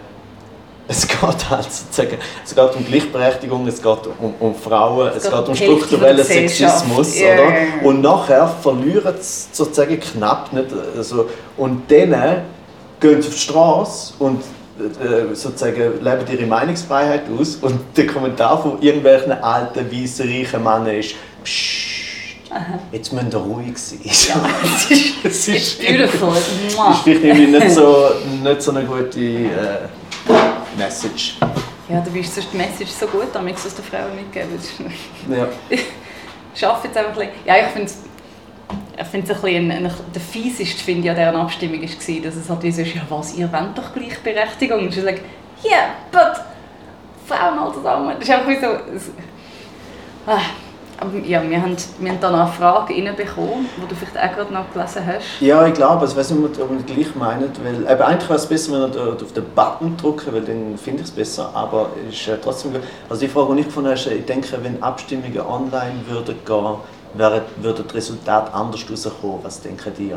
Speaker 1: es geht halt sozusagen, es geht um Gleichberechtigung, es geht um, um Frauen, es, es geht um strukturellen Sexismus, yeah. oder? Und nachher verlieren sie sozusagen knapp nicht, also, und dann gehen sie auf die Straße und äh, sozusagen leben ihre Meinungsfreiheit aus und der Kommentar von irgendwelchen alten, weißen, reichen Männern ist Psst, jetzt müssen wir ruhig sein. Ja, (laughs)
Speaker 2: es ist, ist, beautiful.
Speaker 1: Das ist vielleicht nicht so, nicht so eine gute... Äh, Message.
Speaker 2: Ja, du bist sonst die Message so gut, damit es den Frauen mitgeben.
Speaker 1: Ja. (laughs)
Speaker 2: Ich arbeite jetzt einfach ein bisschen. Ja, ich finde es ich finde es ein bisschen, der fieseste finde ich an dieser Abstimmung war, dass es halt wie so ist, ja was, ihr wollt doch Gleichberechtigung? Und ich sage, yeah, but Frauen halt zusammen. Das ist einfach wie so... Ah. Aber ja, wir haben, wir haben da noch eine Frage reinbekommen, die du vielleicht auch gerade noch gelesen hast.
Speaker 1: Ja, ich glaube, also ich weiß nicht, ob ihr gleich meint, weil eben, eigentlich wäre es besser, wenn ihr auf den Button drücken, weil dann finde ich es besser, aber ist äh, trotzdem gut. Also die Frage, die ich gefunden habe, ich denke, wenn Abstimmungen online würden gehen, wäre, würde das Resultat anders rauskommen. Was denken die?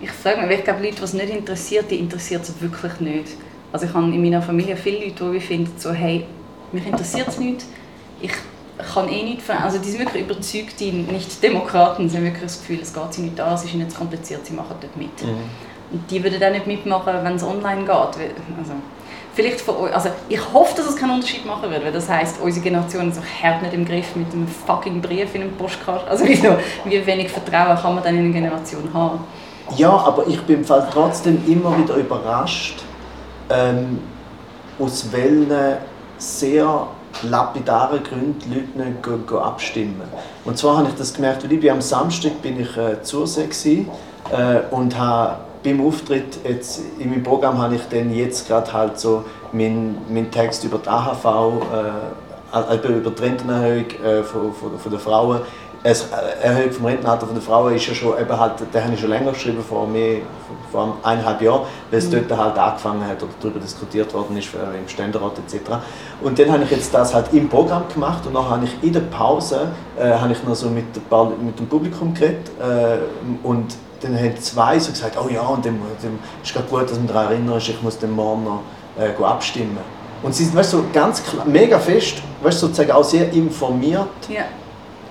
Speaker 2: Ich sage mal, ich glaube, Leute, die es nicht interessiert, die interessiert es wirklich nicht. Also ich habe in meiner Familie viele Leute, die finden, so, hey, mich interessiert es nicht, ich kann eh nicht, also die sind wirklich überzeugt, die Nicht-Demokraten, haben wirklich das Gefühl, es geht sie nicht an, es ist ihnen zu kompliziert, sie machen dort mit. Mhm. Und die würden dann nicht mitmachen, wenn es online geht. Also, vielleicht von euch, also ich hoffe, dass es keinen Unterschied machen wird, weil das heisst, unsere Generation ist auch hart nicht im Griff mit einem fucking Brief in einem Postkarte. Also (laughs) wieso, wie wenig Vertrauen kann man dann in einer Generation haben?
Speaker 1: Ja, aber ich bin trotzdem immer wieder überrascht, ähm, aus welchen sehr lapidaren Gründen die Leute nicht gehen, gehen abstimmen. Und zwar habe ich das gemerkt, weil ich am Samstag bin ich äh, zu äh, und habe beim Auftritt jetzt in meinem Programm habe ich dann jetzt gerade halt so meinen mein Text über die AHV, äh, über die Rentenerhöhung äh, von, von, von der Frauen eine Erhöhung vom Rentenalter der Frauen ist ja schon, eben halt, den habe ich schon länger geschrieben, vor, mehr, vor eineinhalb Jahren, weil es mhm. dort halt angefangen hat oder darüber diskutiert worden ist äh, im Ständerat etc. Und dann habe ich jetzt das halt im Programm gemacht und dann habe ich in der Pause äh, habe ich noch so mit, mit dem Publikum geredet äh, und dann haben zwei so gesagt, oh ja, und dann, dann ist gerade gut, dass man daran erinnert, ich muss den morgen noch äh, abstimmen. Und sie sind weißt, so ganz klar, mega fest, weißt, sozusagen auch sehr informiert.
Speaker 2: Ja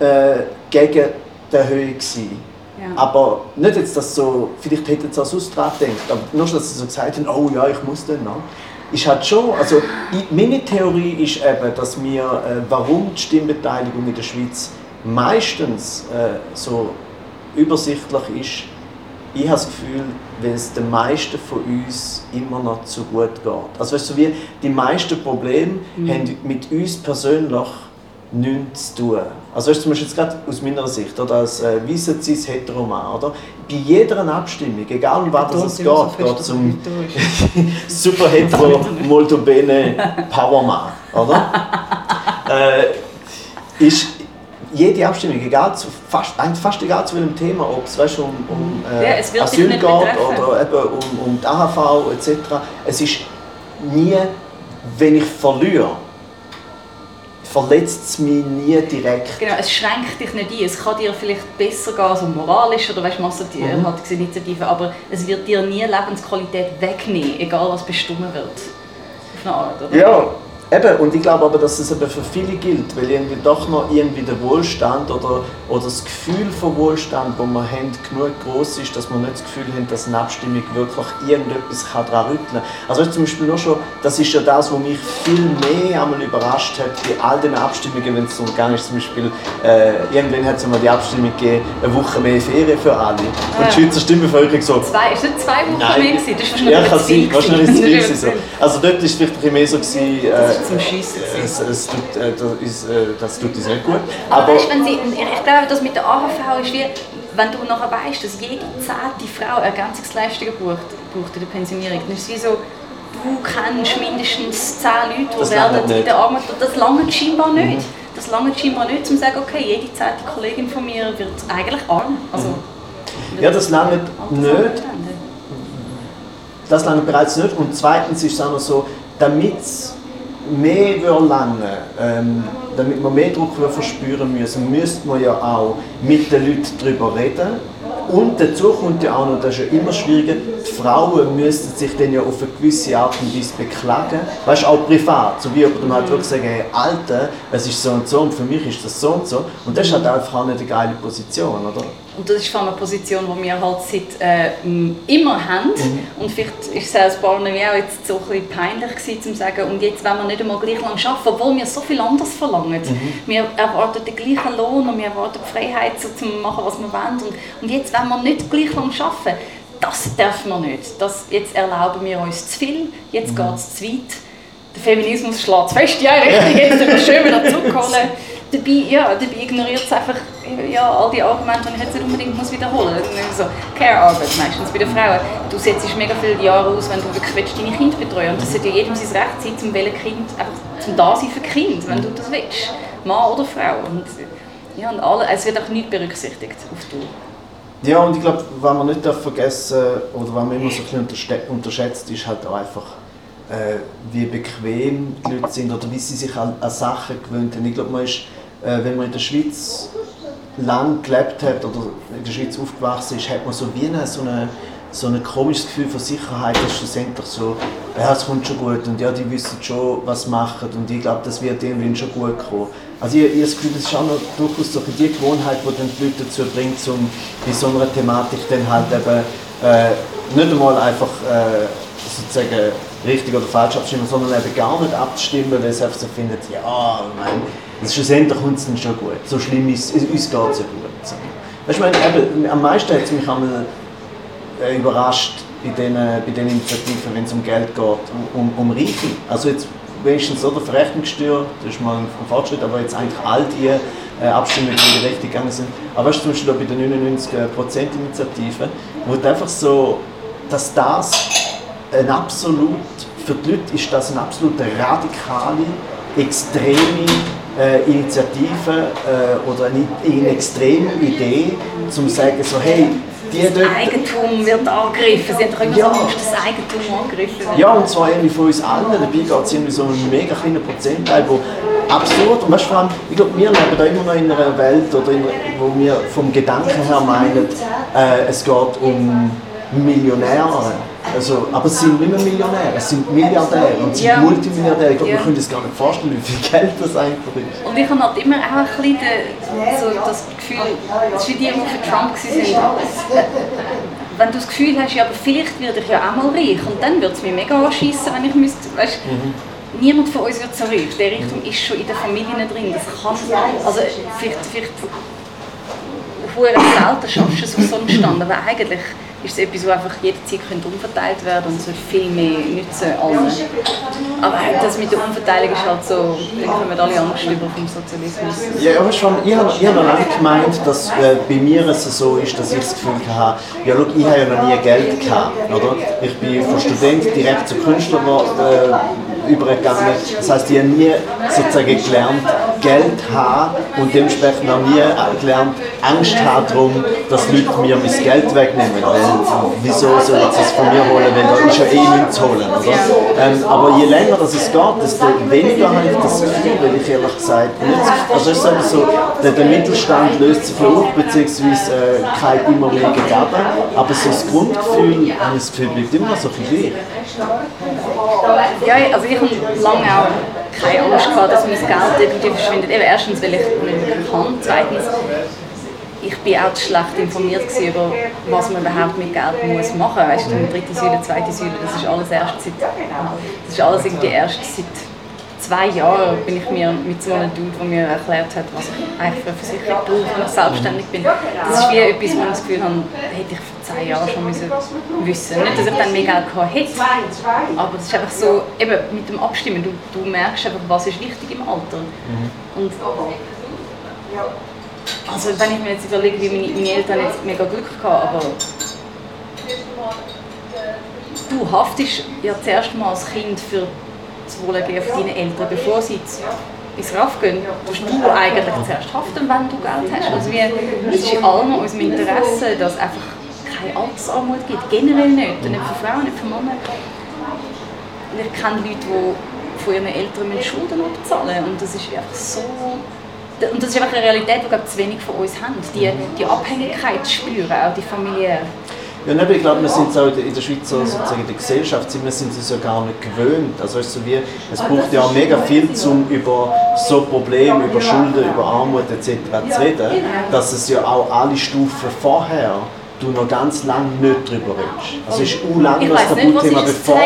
Speaker 1: äh, gegen die Erhöhung gewesen. Ja. Aber nicht jetzt, dass so, vielleicht hätten sie auch sonst dran gedacht, aber nur schon, dass sie so gesagt haben, oh ja, ich muss dann noch. Ist halt schon, also meine Theorie ist eben, dass wir, äh, warum die Stimmbeteiligung in der Schweiz meistens äh, so übersichtlich ist, ich habe das Gefühl, weil es den meisten von uns immer noch zu gut geht. Also weißt du, wie die meisten Probleme mhm. haben mit uns persönlich nichts zu tun. Also ist zum Beispiel jetzt gerade aus meiner Sicht, oder, als äh, weißer cis heteroman oder? Bei jeder Abstimmung, egal um was es geht, geht es um (laughs) super hetero molto bene (laughs) Powerman, oder? äh, ist jede Abstimmung, egal zu, fast, fast egal zu welchem Thema, ob es weißt, um, um äh, ja, Asyl geht oder eben um, um die AHV etc., es ist nie, wenn ich verliere, verletzt es mich nie direkt.
Speaker 2: Genau, es schränkt dich nicht ein. Es kann dir vielleicht besser gehen, so moralisch oder weißt, mhm. halt Initiative, aber es wird dir nie Lebensqualität wegnehmen, egal was bestimmt wird. Auf eine
Speaker 1: Art, oder? Ja, Eben, und ich glaube aber, dass es eben für viele gilt, weil irgendwie doch noch irgendwie der Wohlstand oder, oder das Gefühl von Wohlstand, wo man haben, genug groß ist, dass man nicht das Gefühl hat, dass eine Abstimmung wirklich irgendetwas daran rütteln kann. Also zum Beispiel nur schon, das ist ja das, was mich viel mehr einmal überrascht hat, bei all den Abstimmungen, wenn es so gegangen ist, zum Beispiel, äh, irgendwann hat es mal die Abstimmung gegeben, eine Woche mehr Ferien für alle. Und ja. die Schweizer Stimmbevölkerung so...
Speaker 2: Zwei, ist nicht zwei Wochen Nein. mehr gewesen? Das ist
Speaker 1: wahrscheinlich ja, kann sein, wahrscheinlich ist es so. Also dort war es vielleicht ein mehr so, gewesen, äh,
Speaker 2: zum Schiessen.
Speaker 1: Es, es tut, äh, das, ist, äh, das tut uns nicht gut.
Speaker 2: Aber, Aber weißt, wenn sie, ich glaube, das mit der AHV ist wie, wenn du nachher weißt, dass jede zehnte Frau Ergänzungsleistungen braucht, braucht in der Pensionierung, dann ist es wie so, du kennst mindestens zehn Leute, die werden in der Armut, das lange scheinbar nicht. Mhm. Das lange scheinbar nicht, um zu sagen, okay, jede zehnte Kollegin von mir wird eigentlich arm. Also,
Speaker 1: mhm. Ja, das lange nicht. Das lange bereits nicht. Und zweitens ist es auch noch so, damit es mehr lange, ähm, damit wir mehr Druck verspüren müssen, müsste man ja auch mit den Leuten darüber reden. Und dazu kommt ja auch noch, das ist ja immer schwieriger, die Frauen müssten sich dann ja auf eine gewisse Art und Weise beklagen. Weißt du, auch privat, so wie jemand halt wirklich sagen, hey, Alter, es ist so und so und für mich ist das so und so. Und das ist halt einfach auch nicht eine geile Position, oder?
Speaker 2: Und das ist vor eine Position, die wir halt seit äh, immer haben. Mhm. Und vielleicht ist es als Barney auch jetzt so ein bisschen peinlich gewesen, zu sagen, und jetzt wollen wir nicht einmal gleich lang arbeiten, obwohl wir so viel anderes verlangen. Mhm. Wir erwarten den gleichen Lohn und wir erwarten die Freiheit, so zu machen, was wir wollen. Und, und jetzt wollen wir nicht gleich lang arbeiten. Das dürfen wir nicht. Das, jetzt erlauben wir uns zu viel, jetzt mhm. geht es zu weit. Der Feminismus schlägt fest, ja, richtig, jetzt dürfen wir schön wieder zurückholen (laughs) dabei, ja, dabei ignoriert es einfach ja, all die Argumente, die ich jetzt nicht unbedingt muss wiederholen muss. So, Care-Arbeit meistens bei den Frauen. Du setzt mega viele Jahre aus, wenn du wirklich willst, deine Kinder betreuen Und das sollte ja jedem sein Recht sein, zum welchen Kind, einfach zum Dasein für Kind, wenn du das willst. Mann oder Frau. Und, ja, und alle, es wird auch nicht berücksichtigt auf du.
Speaker 1: Ja, und ich glaube, was man nicht vergessen oder was man immer so ein bisschen unterschätzt, ist halt auch einfach äh, wie bequem die Leute sind oder wie sie sich an, an Sachen gewöhnt haben. Ich glaube, man ist äh, wenn man in der Schweiz lang gelebt hat oder in der Schweiz aufgewachsen ist, hat man so wie eine, so eine so ein komisches Gefühl von Sicherheit, dass schlussendlich so, ja, es kommt schon gut und ja, die wissen schon, was machen und ich glaube, das wird irgendwie schon gut kommen. Also ich, ich habe das Gefühl, das ist auch noch durchaus so die Gewohnheit, die dann die Leute dazu bringt, um bei so einer Thematik dann halt eben äh, nicht einmal einfach äh, sozusagen richtig oder falsch abzustimmen, sondern eben gar nicht abzustimmen, weil sie einfach so findet, ja, ich schlussendlich kommt es dann schon gut. So schlimm ist es, uns geht es ja gut. Weißt du, ich meine, eben, am meisten hat es mich einmal äh, überrascht bei den, bei den Initiativen, wenn es um Geld geht, um, um Reiche. Also jetzt wenigstens oder Verrechnungssteuer, das ist mal ein Fortschritt, aber jetzt eigentlich all die äh, Abstimmungen, die in die Richtung gegangen sind. Aber weißt du, zum Beispiel bei der 99%-Initiative, wo einfach so, dass das ein absolut, für die Leute ist das eine absolut radikale, extreme äh, Initiative äh, oder eine, eine extreme Idee, um zu sagen, so, hey,
Speaker 2: die das Eigentum wird angegriffen. Sie haben doch immer ja. Angst, dass das Eigentum angegriffen wird.
Speaker 1: Ja, und zwar irgendwie von uns allen. Dabei geht es irgendwie so einen mega kleinen Prozentteil, wo absurd und weißt, vor allem, ich glaube, wir leben da immer noch in einer Welt, oder in, wo wir vom Gedanken her meinen, äh, es geht um Millionäre. Also, aber es sind nicht mehr Millionäre, es sind Milliardäre und sind ja. Multimilliardäre. Ich glaube, ja. wir können uns gar nicht vorstellen, wie viel Geld das eigentlich ist.
Speaker 2: Und ich habe halt immer auch ein bisschen so das Gefühl, es ist wie die, die für Trump waren. Wenn du das Gefühl hast, ja, aber vielleicht werde ich ja auch mal reich und dann würde es mich mega anschießen, wenn ich müsste, weißt, mhm. Niemand von uns wird so reich. Der Richtung ist schon in der Familie drin. Das kann, also vielleicht, vielleicht selten schaffst du es auf so einen Stand, aber eigentlich ist es etwas, das einfach jederzeit umverteilt werden und soll viel mehr nützen allen. Aber das mit der Umverteilung ist halt so, dann kommen alle Angst über vom Sozialismus.
Speaker 1: Ja, aber schon, ich habe, ich habe lange gemeint, dass äh, bei mir es so ist, dass ich das Gefühl habe, ja schau, ich habe ja noch nie Geld gehabt, oder? Ich bin von Student direkt zu Künstler äh, übergegangen. Das heißt, ich habe nie sozusagen gelernt, Geld haben und dementsprechend auch nie gelernt, Angst haben darum, dass Leute mir mein Geld wegnehmen. Weil, wieso soll ich das von mir holen, wenn da ist ja eh nichts zu holen. Oder? Ähm, aber je länger das es geht, desto weniger habe ich das Gefühl, weil ich ehrlich gesagt nicht Also sage so, der, der Mittelstand löst sich auf, beziehungsweise äh, kein immer mehr gegeben. Aber so das Grundgefühl, das Gefühl, bleibt immer so viel gleich.
Speaker 2: Ja, also ich habe lange auch keine Angst gehabt, dass mein Geld irgendwie verschwindet. Eben erstens, weil ich nicht kann. Zweitens, ich bin auch schlecht informiert über was man überhaupt mit Geld muss machen muss. Weißt du, dritte Säule, zweite Säule, das ist alles erst seit, das ist alles irgendwie erst seit zwei Jahren bin ich mir mit so einem Dude, der mir erklärt hat, was ich eigentlich für eine Versicherung brauche, wenn ich selbstständig bin. Das ist wie etwas, wo ich das Gefühl habe, hätte ich vor zehn Jahren schon müssen wissen Nicht, dass ich dann mehr Geld gehabt hätte, aber es ist einfach so, eben mit dem Abstimmen, du, du merkst einfach, was ist wichtig im Alter. Mhm. Und also wenn ich mir jetzt überlege, wie meine, meine Eltern jetzt mega Glück hatten, aber du haftest ja zuerst mal als Kind für das Wohlergehen von deinen Eltern, bevor sie ins RAF gehen, musst du eigentlich zuerst haften, wenn du Geld hast. Also wir, es ist in unserem Interesse, dass es einfach keine Altersarmut gibt, generell nicht, nicht für Frauen, nicht für Männer. Ich kenne Leute, die von ihren Eltern Schulden abzahlen und das ist einfach so und das ist einfach eine Realität, die zu wenig von uns haben, die, die Abhängigkeit spüren, auch die familiäre.
Speaker 1: Ja, ich glaube, wir sind auch in der Schweiz sozusagen in der Gesellschaft, wir sind es ja gar nicht gewöhnt. Also es, so wie, es braucht ja mega viel, um über so Probleme, über Schulden, über Armut etc. zu reden, dass es ja auch alle Stufen vorher du noch ganz lange nicht darüber redest. Also es ist auch lange
Speaker 2: das Tabuthema bevor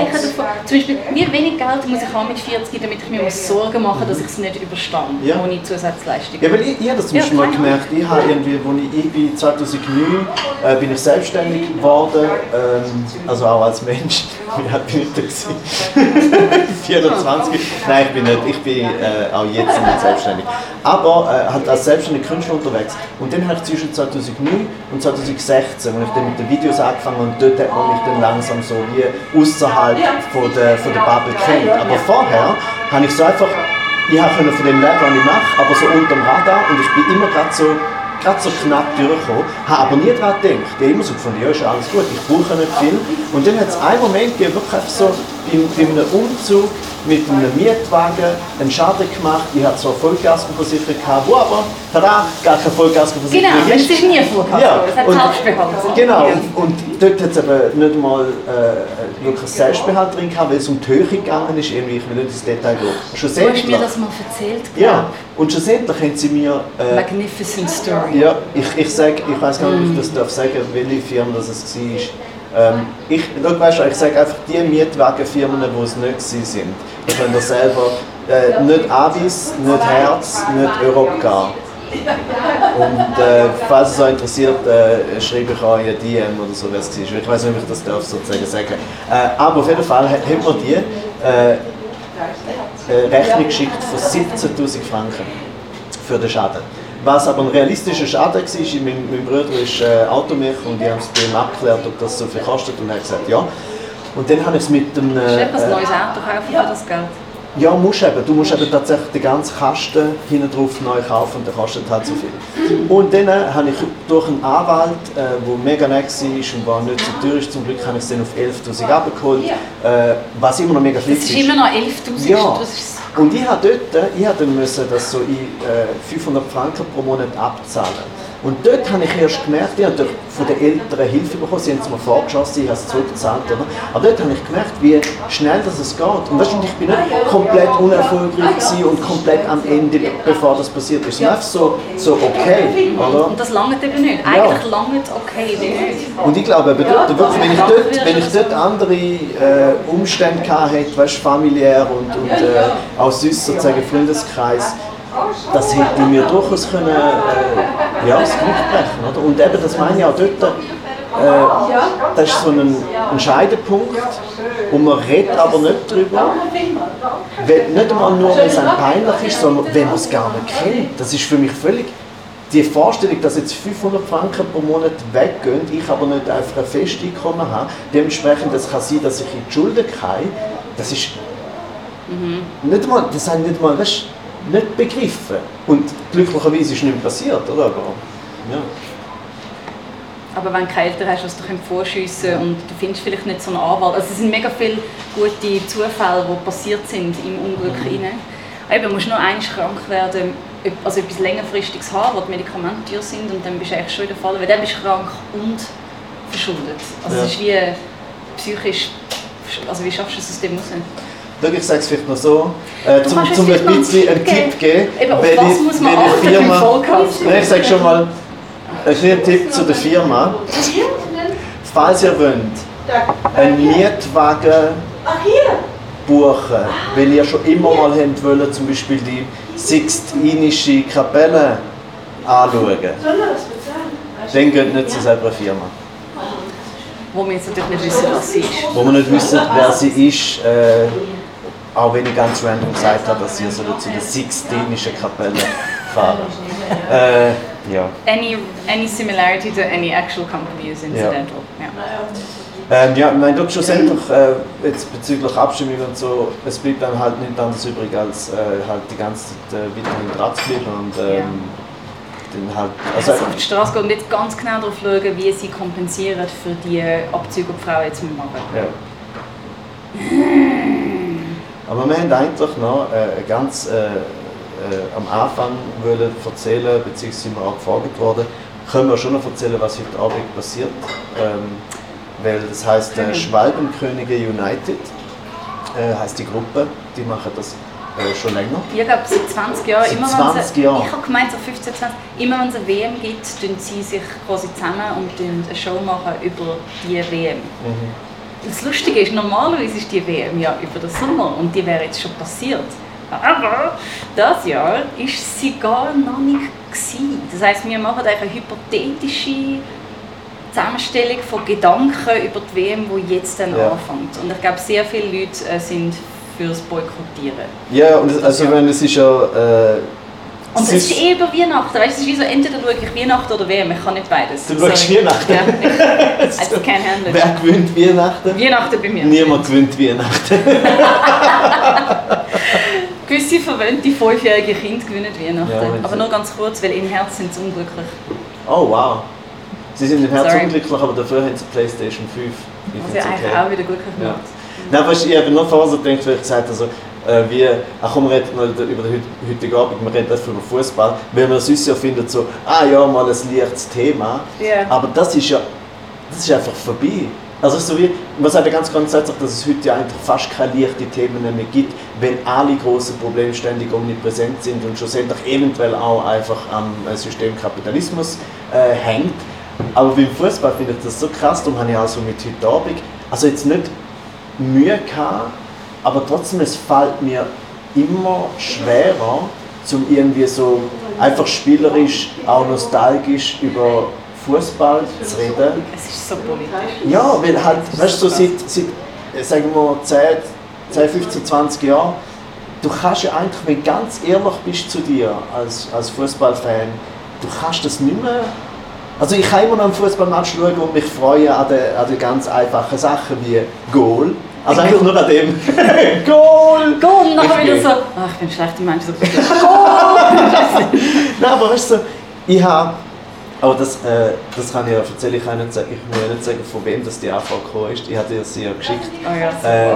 Speaker 2: Zum Beispiel, wie wenig Geld muss ich haben mit 40, damit ich mir Sorgen machen muss, dass ich es nicht überstehe, ja. ohne Zusatzleistungen.
Speaker 1: Ja, weil ich, ich habe das zum Beispiel ja, mal gemerkt, ich habe irgendwie, als ich, ich bin 2009 äh, bin ich selbstständig geworden, ähm, also auch als Mensch, (laughs) wie alt bin ich da 24? (laughs) Nein, ich bin nicht, ich bin äh, auch jetzt nicht selbstständig. Aber äh, halt als selbstständiger Künstler unterwegs. Und dann habe ich zwischen 2009 und 2016 2016, als ich dann mit den Videos angefangen und dort hat man mich dann langsam so wie außerhalb von der, von der Bubble kennt. Aber vorher habe ich so einfach, ich habe von dem leben, was ich mache, aber so unter dem Radar und ich bin immer gerade so gerade so knapp durchgekommen, habe aber nie daran gedacht. Ich habe immer so gefunden, ja, ist alles gut, ich brauche nicht viel. Und dann hat es einen Moment gegeben, wirklich so bei einem Umzug mit einem Mietwagen einen Schaden gemacht. Ich hatte zwar Vollgasversicherung gehabt, wo aber tada, gar keine Vollgasversicherung
Speaker 2: Genau, es ist nie vorgekommen.
Speaker 1: Ja,
Speaker 2: es hat Selbstbehalt.
Speaker 1: Genau, und, und dort hat es eben nicht mal äh, wirklich Selbstbehalt drin gehabt, weil es um die Höhe gegangen ist. Irgendwie, ich will nicht ins Detail gehen.
Speaker 2: Du hast mir das mal erzählt,
Speaker 1: ja, und schlussendlich haben sie mir... Äh,
Speaker 2: Magnificent Story.
Speaker 1: ja, ich, ich sage, ich weiß gar nicht, ob ich das darf sagen, welche Firma das es war. Ähm, ich, schau, weißt ich sage einfach die Mietwagenfirmen, die es nicht sind. Ich könnt ihr selber äh, nicht Avis, nicht Herz, nicht Europcar. Und äh, falls es euch interessiert, äh, schreibe ich euch eine DM oder so, wer es war. Ich weiß nicht, ob ich das darf sozusagen sagen. Äh, aber auf jeden Fall hat hat man die äh, äh, Rechnung geschickt von 17'000 Franken für den Schaden. Was aber ein realistischer Schaden war, ist, mein, mein Bruder ist äh, Automecher und die haben es bei ihm abgeklärt, ob das so viel kostet und er hat gesagt, ja. Und dann habe ich es mit dem...
Speaker 2: Hast du etwas
Speaker 1: Äh,
Speaker 2: neues Auto kaufen für das Geld?
Speaker 1: ja, musst eben. Du musst eben tatsächlich den ganzen Kasten hinten drauf neu kaufen und der kostet halt so viel. Und dann äh, habe ich durch einen Anwalt, der äh, mega nett war und war nicht so teuer ist, zum Glück habe ich es dann auf 11'000 abgeholt, äh, was immer noch mega viel
Speaker 2: Das ist immer noch 11'000.
Speaker 1: ja.
Speaker 2: Das ist
Speaker 1: Und ich habe dort, äh, ich müssen das so in äh, 500 Franken pro Monat abzahlen. Und dort habe ich erst gemerkt, ich habe von den Eltern Hilfe bekommen, sie haben es mir vorgeschossen, ich habe es zurückgezahlt. Oder? Aber dort habe ich gemerkt, wie schnell das es geht. Und weißt, ich bin nicht komplett unerfolgreich und komplett am Ende, bevor das passiert ist. Einfach so, so okay. Oder?
Speaker 2: Und das langt eben nicht. Eigentlich langt okay nicht.
Speaker 1: Und ich glaube, eben dort, wirklich, wenn, ich dort, wenn ich dort andere äh, Umstände hätte, weißt, familiär und, und äh, auch sonst sozusagen Freundeskreis, das hätte mir durchaus können, äh, ja, das brechen. Oder? Und eben, das meine ich auch dort, äh, das ist so ein, ein Scheidepunkt und man redet aber nicht darüber, weil, nicht einmal nur, wenn es einem peinlich ist, sondern wenn man es gar nicht kennt. Das ist für mich völlig die Vorstellung, dass jetzt 500 Franken pro Monat weggehen, ich aber nicht einfach ein Festeinkommen habe, dementsprechend es kann sein, dass ich in die Schulden gehe, das ist nicht mal, das ich nicht mal weißt, nicht begriffen. Und glücklicherweise ist nichts passiert, oder? Aber, ja.
Speaker 2: Aber wenn du keine Eltern hast, was du vorschiessen kannst und du findest vielleicht nicht so einen Anwalt. Also es sind mega viele gute Zufälle, die passiert sind im Unglück
Speaker 1: Mhm.
Speaker 2: hinein. Eben, du musst nur einmal krank werden, also etwas längerfristiges haben, wo die Medikamente teuer sind und dann bist du eigentlich schon in der Fall, weil dann bist du krank und verschuldet. Also
Speaker 1: Ja.
Speaker 2: es ist wie psychisch, also wie schaffst du es aus dem raus?
Speaker 1: Schau, ich sage es vielleicht noch so, äh, zum, zum ein bisschen einen Tipp geben.
Speaker 2: Eben, auf
Speaker 1: welche-
Speaker 2: was muss man Podcast?
Speaker 1: Nein, ich sage schon mal, ein kleiner Tipp zu der Firma. Falls ihr wollt, einen Mietwagen buchen, weil ihr schon immer mal habt wollen, zum Beispiel die Sixtinische Kapelle anschauen, dann geht nicht zu selber Firma.
Speaker 2: Wo wir jetzt natürlich nicht wissen, was sie ist.
Speaker 1: Wo wir nicht wissen, wer sie ist, äh, auch wenn ich ganz random gesagt habe, dass sie sollen zu der Sixtinischen Kapelle fahren. (laughs) Äh, ja.
Speaker 2: Any, any similarity to any actual company is incidental. Ja.
Speaker 1: Ähm, ja, ich meine, schlussendlich, äh, jetzt bezüglich Abstimmung und so, es bleibt dann halt nicht anders übrig, als äh, halt die ganze Zeit äh, weiterhin dran zu bleiben und ähm, dann halt, also,
Speaker 2: Also auf die Straße gehen und jetzt ganz genau darauf schauen, wie sie kompensieren für die Abzüge, die die Frauen jetzt machen.
Speaker 1: ja. (laughs) Aber wir haben eigentlich noch äh, ganz äh, äh, am Anfang wollen erzählen, beziehungsweise sind wir auch gefragt worden, können wir schon noch erzählen, was heute Abend passiert. Ähm, weil das heißt äh, Schwalbenkönige United, äh, heißt die Gruppe, die machen das äh, schon länger.
Speaker 2: Ich glaube, seit 20 Jahren,
Speaker 1: Seit
Speaker 2: immer
Speaker 1: 20
Speaker 2: wenn es,
Speaker 1: Jahren.
Speaker 2: ich habe gemeint, so 15, 20, immer wenn es eine WM gibt, tun sie sich quasi zusammen und eine Show machen über die WM.
Speaker 1: Mhm.
Speaker 2: Das Lustige ist, normalerweise ist die WM ja über den Sommer und die wäre jetzt schon passiert. Aber das Jahr ist sie gar noch nicht gewesen. Das heißt, wir machen eine hypothetische Zusammenstellung von Gedanken über die WM, die jetzt dann
Speaker 1: Ja.
Speaker 2: anfängt. Und ich glaube, sehr viele Leute äh, sind fürs Boykottieren.
Speaker 1: Ja, und es- also
Speaker 2: Ja.
Speaker 1: wenn es ist ja. Äh,
Speaker 2: Und
Speaker 1: es
Speaker 2: es ist eh über Weihnachten. Weißt, du, es ist wie so, entweder schaue ich Weihnachten oder WM. Ich kann nicht beides.
Speaker 1: Du schaust
Speaker 2: Sorry.
Speaker 1: Weihnachten?
Speaker 2: Ja, ich, (laughs) I just can't handle
Speaker 1: Wer gewinnt Weihnachten?
Speaker 2: Weihnachten bei mir.
Speaker 1: Niemand gewinnt Weihnachten. (laughs)
Speaker 2: Gewisse verwöhnte fünfjährige Kinder gewinnen Weihnachten.
Speaker 1: Ja,
Speaker 2: aber nur ganz kurz, weil im Herzen sind sie unglücklich.
Speaker 1: Oh wow. Sie sind im Herzen
Speaker 2: Sorry.
Speaker 1: unglücklich, aber dafür haben sie Playstation 5. Ich
Speaker 2: Was ja eigentlich auch wieder glücklich
Speaker 1: Ja.
Speaker 2: macht.
Speaker 1: Nein, weißt, ich habe nur vorher so gedacht, weil ich gesagt habe, also, äh, wie, ach komm, wir reden noch über den heutigen Abend, wir reden einfach über Fußball, weil man sonst ja findet so, ah ja, mal ein leichtes Thema,
Speaker 2: Ja.
Speaker 1: aber das ist ja, das ist einfach vorbei. Also so wie, man sagt ja ganz grundsätzlich, dass es heute ja eigentlich fast keine leichten Themen mehr gibt, wenn alle großen Probleme ständig omnipräsent sind und schlussendlich eventuell auch einfach am äh, System Kapitalismus äh, hängt. Aber beim Fußball finde ich das so krass, darum habe ich auch so mit heute Abend, also jetzt nicht Mühe gehabt, aber trotzdem, es fällt mir immer schwerer, zum irgendwie so einfach spielerisch, auch nostalgisch über Fußball zu reden.
Speaker 2: Es ist so politisch.
Speaker 1: Ja, weil halt, weißt du, so seit, seit äh, sagen wir 10, 10, 15, 20 Jahren, du kannst ja eigentlich, wenn du ganz ehrlich bist zu dir als, als Fußballfan, du kannst das nicht mehr. Also ich kann immer noch einen Fußballmatch schauen und mich freuen an den, an den ganz einfachen Sachen wie Goal. Also einfach nur an dem (laughs) Goal!
Speaker 2: Go! Und nachher
Speaker 1: Ich
Speaker 2: wieder so, ach, ich bin ein schlechter Mensch. So, (laughs) (laughs)
Speaker 1: Nein, aber weißt du, ich habe. Aber das, äh, das kann ich ja erzählen, ich kann nicht sagen, ich muss ja nicht sagen, von wem das die Anfrage gekommen ist. Ich habe dir sie ja geschickt.
Speaker 2: oh ja, super.
Speaker 1: Äh,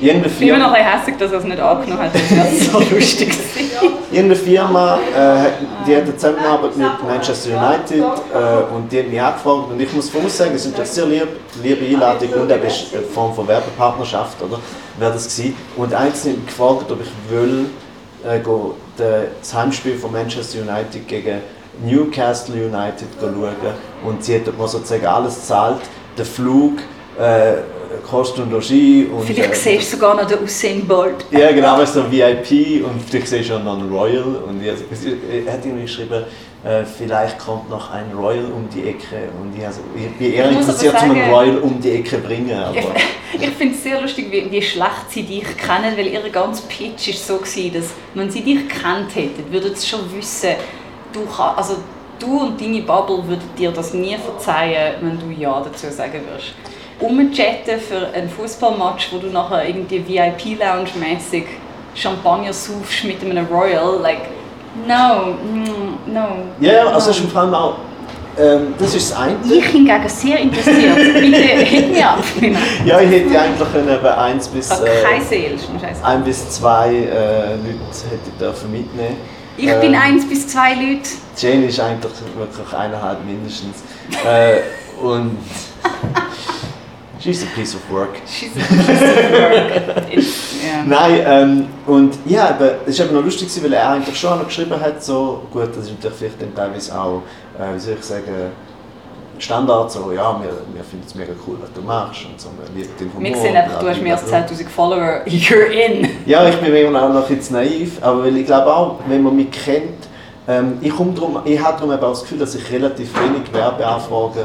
Speaker 2: ich bin immer noch ein bisschen hässlich, dass er es nicht angenommen hat. Das wäre so lustig gewesen.
Speaker 1: Irgendeine Firma äh, die hat eine Zusammenarbeit mit Manchester United äh, und die hat mich angefragt und ich muss voraus sagen, es ist eine sehr lieb, liebe Einladung und eine Form von Werbepartnerschaft, oder? Wäre das gewesen. Und eins mich gefragt, ob ich will äh, go, de, das Heimspiel von Manchester United gegen Newcastle United schauen und sie hat mir sozusagen alles gezahlt, den Flug, äh, Kost und Logis und
Speaker 2: Vielleicht
Speaker 1: äh,
Speaker 2: siehst du sogar noch den Usain Bolt.
Speaker 1: ja, genau, weißt du, VIP und vielleicht siehst du auch noch einen Royal. Und ich, er hat irgendwie geschrieben, äh, vielleicht kommt noch ein Royal um die Ecke. Und ich, also, ich bin eher
Speaker 2: Ich aber
Speaker 1: interessiert, um einen
Speaker 2: sagen-
Speaker 1: Royal um die Ecke zu bringen. Aber,
Speaker 2: Ich, (laughs) ich finde es sehr lustig, wie, wie schlecht sie dich kennen, weil ihr ganzer Pitch ist so gewesen, dass wenn sie dich kennt hätten, würden sie schon wissen, du kann, also du und deine Bubble würden dir das nie verzeihen, wenn du ja dazu sagen würdest. Umchatten für einen Fußballmatch, wo du nachher irgendwie VIP-Lounge-mäßig Champagner saufst mit einem Royal, like no, mm, no.
Speaker 1: ja, ja, also
Speaker 2: no.
Speaker 1: das ist vor allem auch, ähm, das ist das eine.
Speaker 2: ich hingegen sehr interessiert. (laughs) Bitte hit mir ab. Genau.
Speaker 1: Ja, ich hätte eigentlich können eben eins bis,
Speaker 2: Ich habe
Speaker 1: äh,
Speaker 2: keine Seele, ist
Speaker 1: bis zwei äh, Leute hätte ich dürfen mitnehmen
Speaker 2: Ich bin
Speaker 1: Ähm,
Speaker 2: eins bis zwei Leute.
Speaker 1: Jane ist eigentlich wirklich eineinhalb mindestens. äh, und (laughs) she's a piece of work.
Speaker 2: She's a piece of work. (laughs) It's, yeah.
Speaker 1: Nein, ähm, und ja, eben, es war eben noch lustig, weil er eigentlich schon noch geschrieben hat, so, gut, das ist natürlich vielleicht dann teilweise auch, äh, wie soll ich sagen, Standard, so, ja, wir, wir finden es mega cool, was du machst und so, wir lieben den Humor.
Speaker 2: Wir sehen einfach, du hast mehr als
Speaker 1: blablabla.
Speaker 2: 10'000 Follower, (laughs) you're in.
Speaker 1: Ja, ich bin immer auch noch jetzt naiv, aber weil ich glaube auch, wenn man mich kennt, ähm, ich, drum, ich habe darum auch das Gefühl, dass ich relativ wenig Werbeanfragen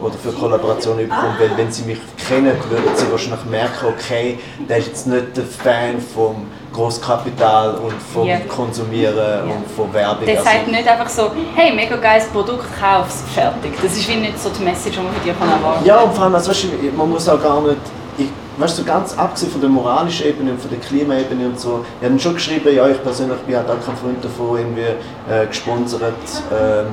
Speaker 1: oder für Kollaborationen bekomme, weil wenn sie mich kennen, würden sie wahrscheinlich merken, okay, der ist jetzt nicht der Fan vom Großkapital und vom
Speaker 2: Ja.
Speaker 1: Konsumieren und von Werbung.
Speaker 2: Der
Speaker 1: Also-
Speaker 2: sagt nicht einfach so, hey, mega geiles Produkt, kauf's, fertig. Das ist wie nicht so die Message, die man von dir kann erwarten
Speaker 1: Ja, und vor allem, also, weißt man muss auch gar nicht, ich, weißt du, ganz abgesehen von der moralischen Ebene und von der Klimaebene und so, ich habe schon geschrieben, ja, ich persönlich bin halt auch kein Freund davon, irgendwie äh, gesponsert ähm,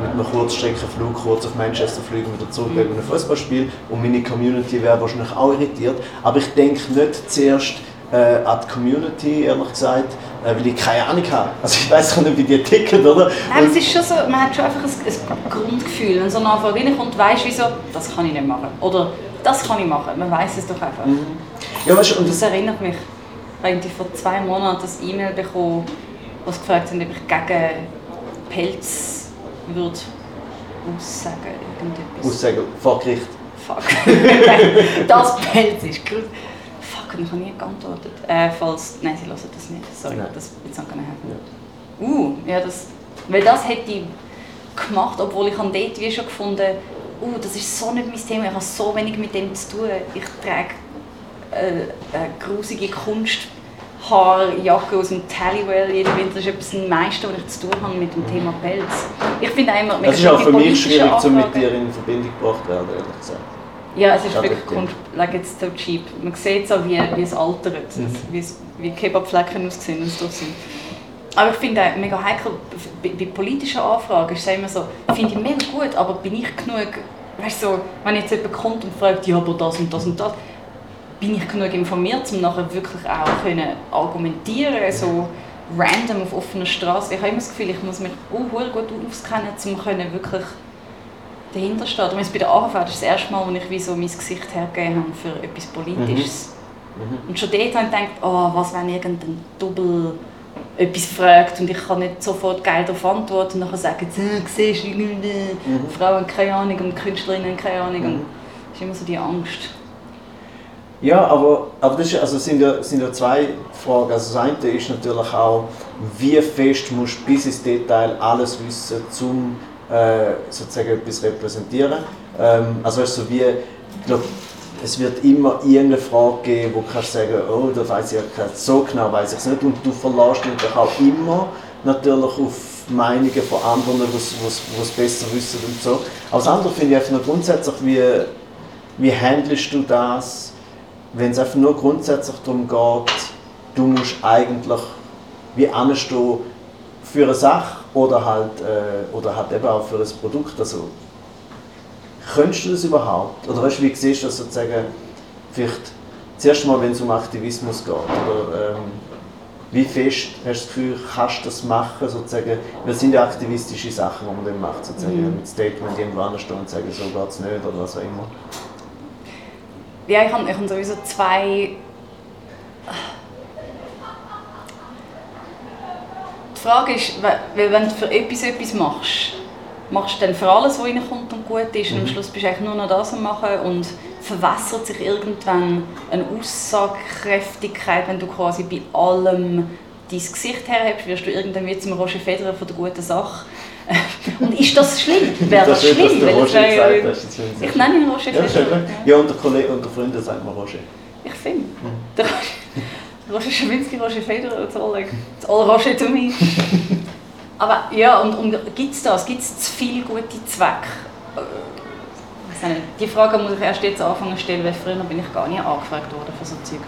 Speaker 1: mit einem Kurzstreckenflug kurz auf Manchester fliegen und wieder zurück wegen einem Fußballspiel und meine Community wäre wahrscheinlich auch irritiert, aber ich denke nicht zuerst äh, an die Community, ehrlich gesagt, äh, weil ich keine Ahnung habe. Also ich weiß nicht, wie die ticken, oder?
Speaker 2: Nein,
Speaker 1: Und-
Speaker 2: es ist schon so, man hat schon einfach ein, ein Grundgefühl, wenn so eine Anfrage reinkommt und weißt, wieso, das kann ich nicht machen. Oder das kann ich machen, man weiß es doch einfach.
Speaker 1: ja, weißt du, und
Speaker 2: Das erinnert mich, ich habe irgendwie vor zwei Monaten ein E-Mail bekommen, sie gefragt haben, ob ich gegen Pelz würde aussagen, irgendetwas.
Speaker 1: Aussagen vor Gericht.
Speaker 2: Fuck. (laughs) das Pelz ist gut. Fuck, ich habe nie geantwortet. Äh, falls, nein, sie hören das nicht. Sorry,
Speaker 1: Nein.
Speaker 2: das it's not gonna happen. Uh, ja, das, weil das hätte ich gemacht, obwohl ich an dort wie schon gefunden, uh, das ist so nicht mein Thema, ich habe so wenig mit dem zu tun. Ich trage äh, eine grusige Kunsthaarjacke aus dem Tallywell jeden Winter. Das ist etwas das meiste, was ich zu tun habe mit dem Thema Pelz. Ich finde auch immer,
Speaker 1: Es ist auch für mich schwierig, so mit dir in Verbindung gebracht werden, ehrlich gesagt.
Speaker 2: ja, es ist
Speaker 1: Schade,
Speaker 2: wirklich like it's so cheap. Man sieht so, wie, wie es altert,
Speaker 1: Mhm.
Speaker 2: wie, es, wie Kebabflecken aussehen, es drauf sind. Aber ich finde auch mega heikel, bei, bei politischen Anfragen ist es immer so, finde ich mega gut, aber bin ich genug, weißt du, so, wenn jetzt jemand kommt und fragt, ja, aber das und das und das, bin ich genug informiert, um nachher wirklich auch können argumentieren so random auf offener Straße. Ich habe immer das Gefühl, ich muss mich auch gut auskennen, um können wirklich dahinter stehen. Und bei der AHV das ist das erste Mal, wo ich wie so mein Gesicht hergegeben habe für etwas Politisches. Mhm. Mhm. Und schon dort habe ich gedacht, oh, was wenn irgendein Double etwas fragt und ich kann nicht sofort geil darauf antworten und dann sagen sie, äh, siehst du, mhm. Frauen keine Ahnung und Künstlerinnen keine Ahnung. Mhm. Das ist immer so die Angst.
Speaker 1: Ja, aber, aber das ist, also sind, ja, sind ja zwei Fragen. Also das eine ist natürlich auch, wie fest musst du bis ins Detail alles wissen, um äh, sozusagen etwas repräsentieren. Ähm, also weißt wie, ich glaube, es wird immer irgendeine Frage geben, wo du sagen, oh, da weiß ich ja so genau weiß ich es nicht. Und du verlässt dich auch immer natürlich auf Meinungen von anderen, die es besser wissen und so. Aber das andere finde ich einfach nur grundsätzlich, wie, wie handelst du das, wenn es einfach nur grundsätzlich darum geht, du musst eigentlich wie anstehen für eine Sache oder halt, äh, oder halt eben auch für ein Produkt. Also, könntest du das überhaupt? Oder weißt, wie siehst du das sozusagen, vielleicht zuerst mal, wenn es um Aktivismus geht? Oder, ähm, wie fest hast du das Gefühl, kannst du das machen? Sozusagen, was sind ja aktivistische Sachen, die man dann macht? Sozusagen, mhm. Mit Statement irgendwo anstehen und sagen, so geht es nicht oder was auch immer.
Speaker 2: Ja, ich habe, ich habe sowieso zwei. Die Frage ist, wenn du für etwas etwas machst, machst du dann für alles, was reinkommt und gut ist und am mhm. Schluss bist du eigentlich nur noch das am machen und verwässert sich irgendwann eine Aussagekräftigkeit, wenn du quasi bei allem dein Gesicht herhebst, wirst du irgendwann wie zum Roger Federer von der guten Sache. (laughs) und ist das schlimm? Wäre das, das schlimm? Weil das wäre, gesagt, ich nenne ihn Roger.
Speaker 1: Ja, und der Kollege und der Freunde sagt man Roger.
Speaker 2: Ich finde. Mhm. Roger Schawinski, Roger Federer, it's all, like, it's all Roger to me. (laughs) Aber ja, und, und gibt es das? Gibt es zu viele gute Zwecke? Äh, Die Frage muss ich erst jetzt anfangen zu stellen, weil früher bin ich gar nicht angefragt worden für so Zeug.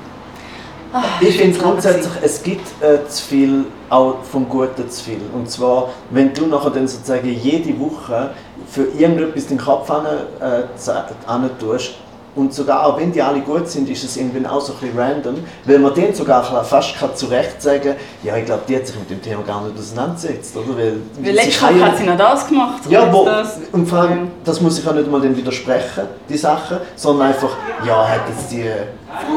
Speaker 1: Ah, ich finde grundsätzlich, es gibt äh, zu viel, auch vom Guten zu viel. Und zwar, wenn du nachher dann sozusagen jede Woche für irgendetwas den Kopf an, äh, tust, und sogar auch wenn die alle gut sind, ist es irgendwie auch so ein bisschen random, weil man denen sogar fast kann zu Recht sagen ja, ich glaube, die hat sich mit dem Thema gar nicht auseinandergesetzt. Oder?
Speaker 2: Weil, weil letztes Mal hat sie noch das gemacht.
Speaker 1: Ja, wo, das. und vor allem, das muss ich auch nicht mal dann widersprechen, die Sachen, sondern einfach, ja, hat jetzt die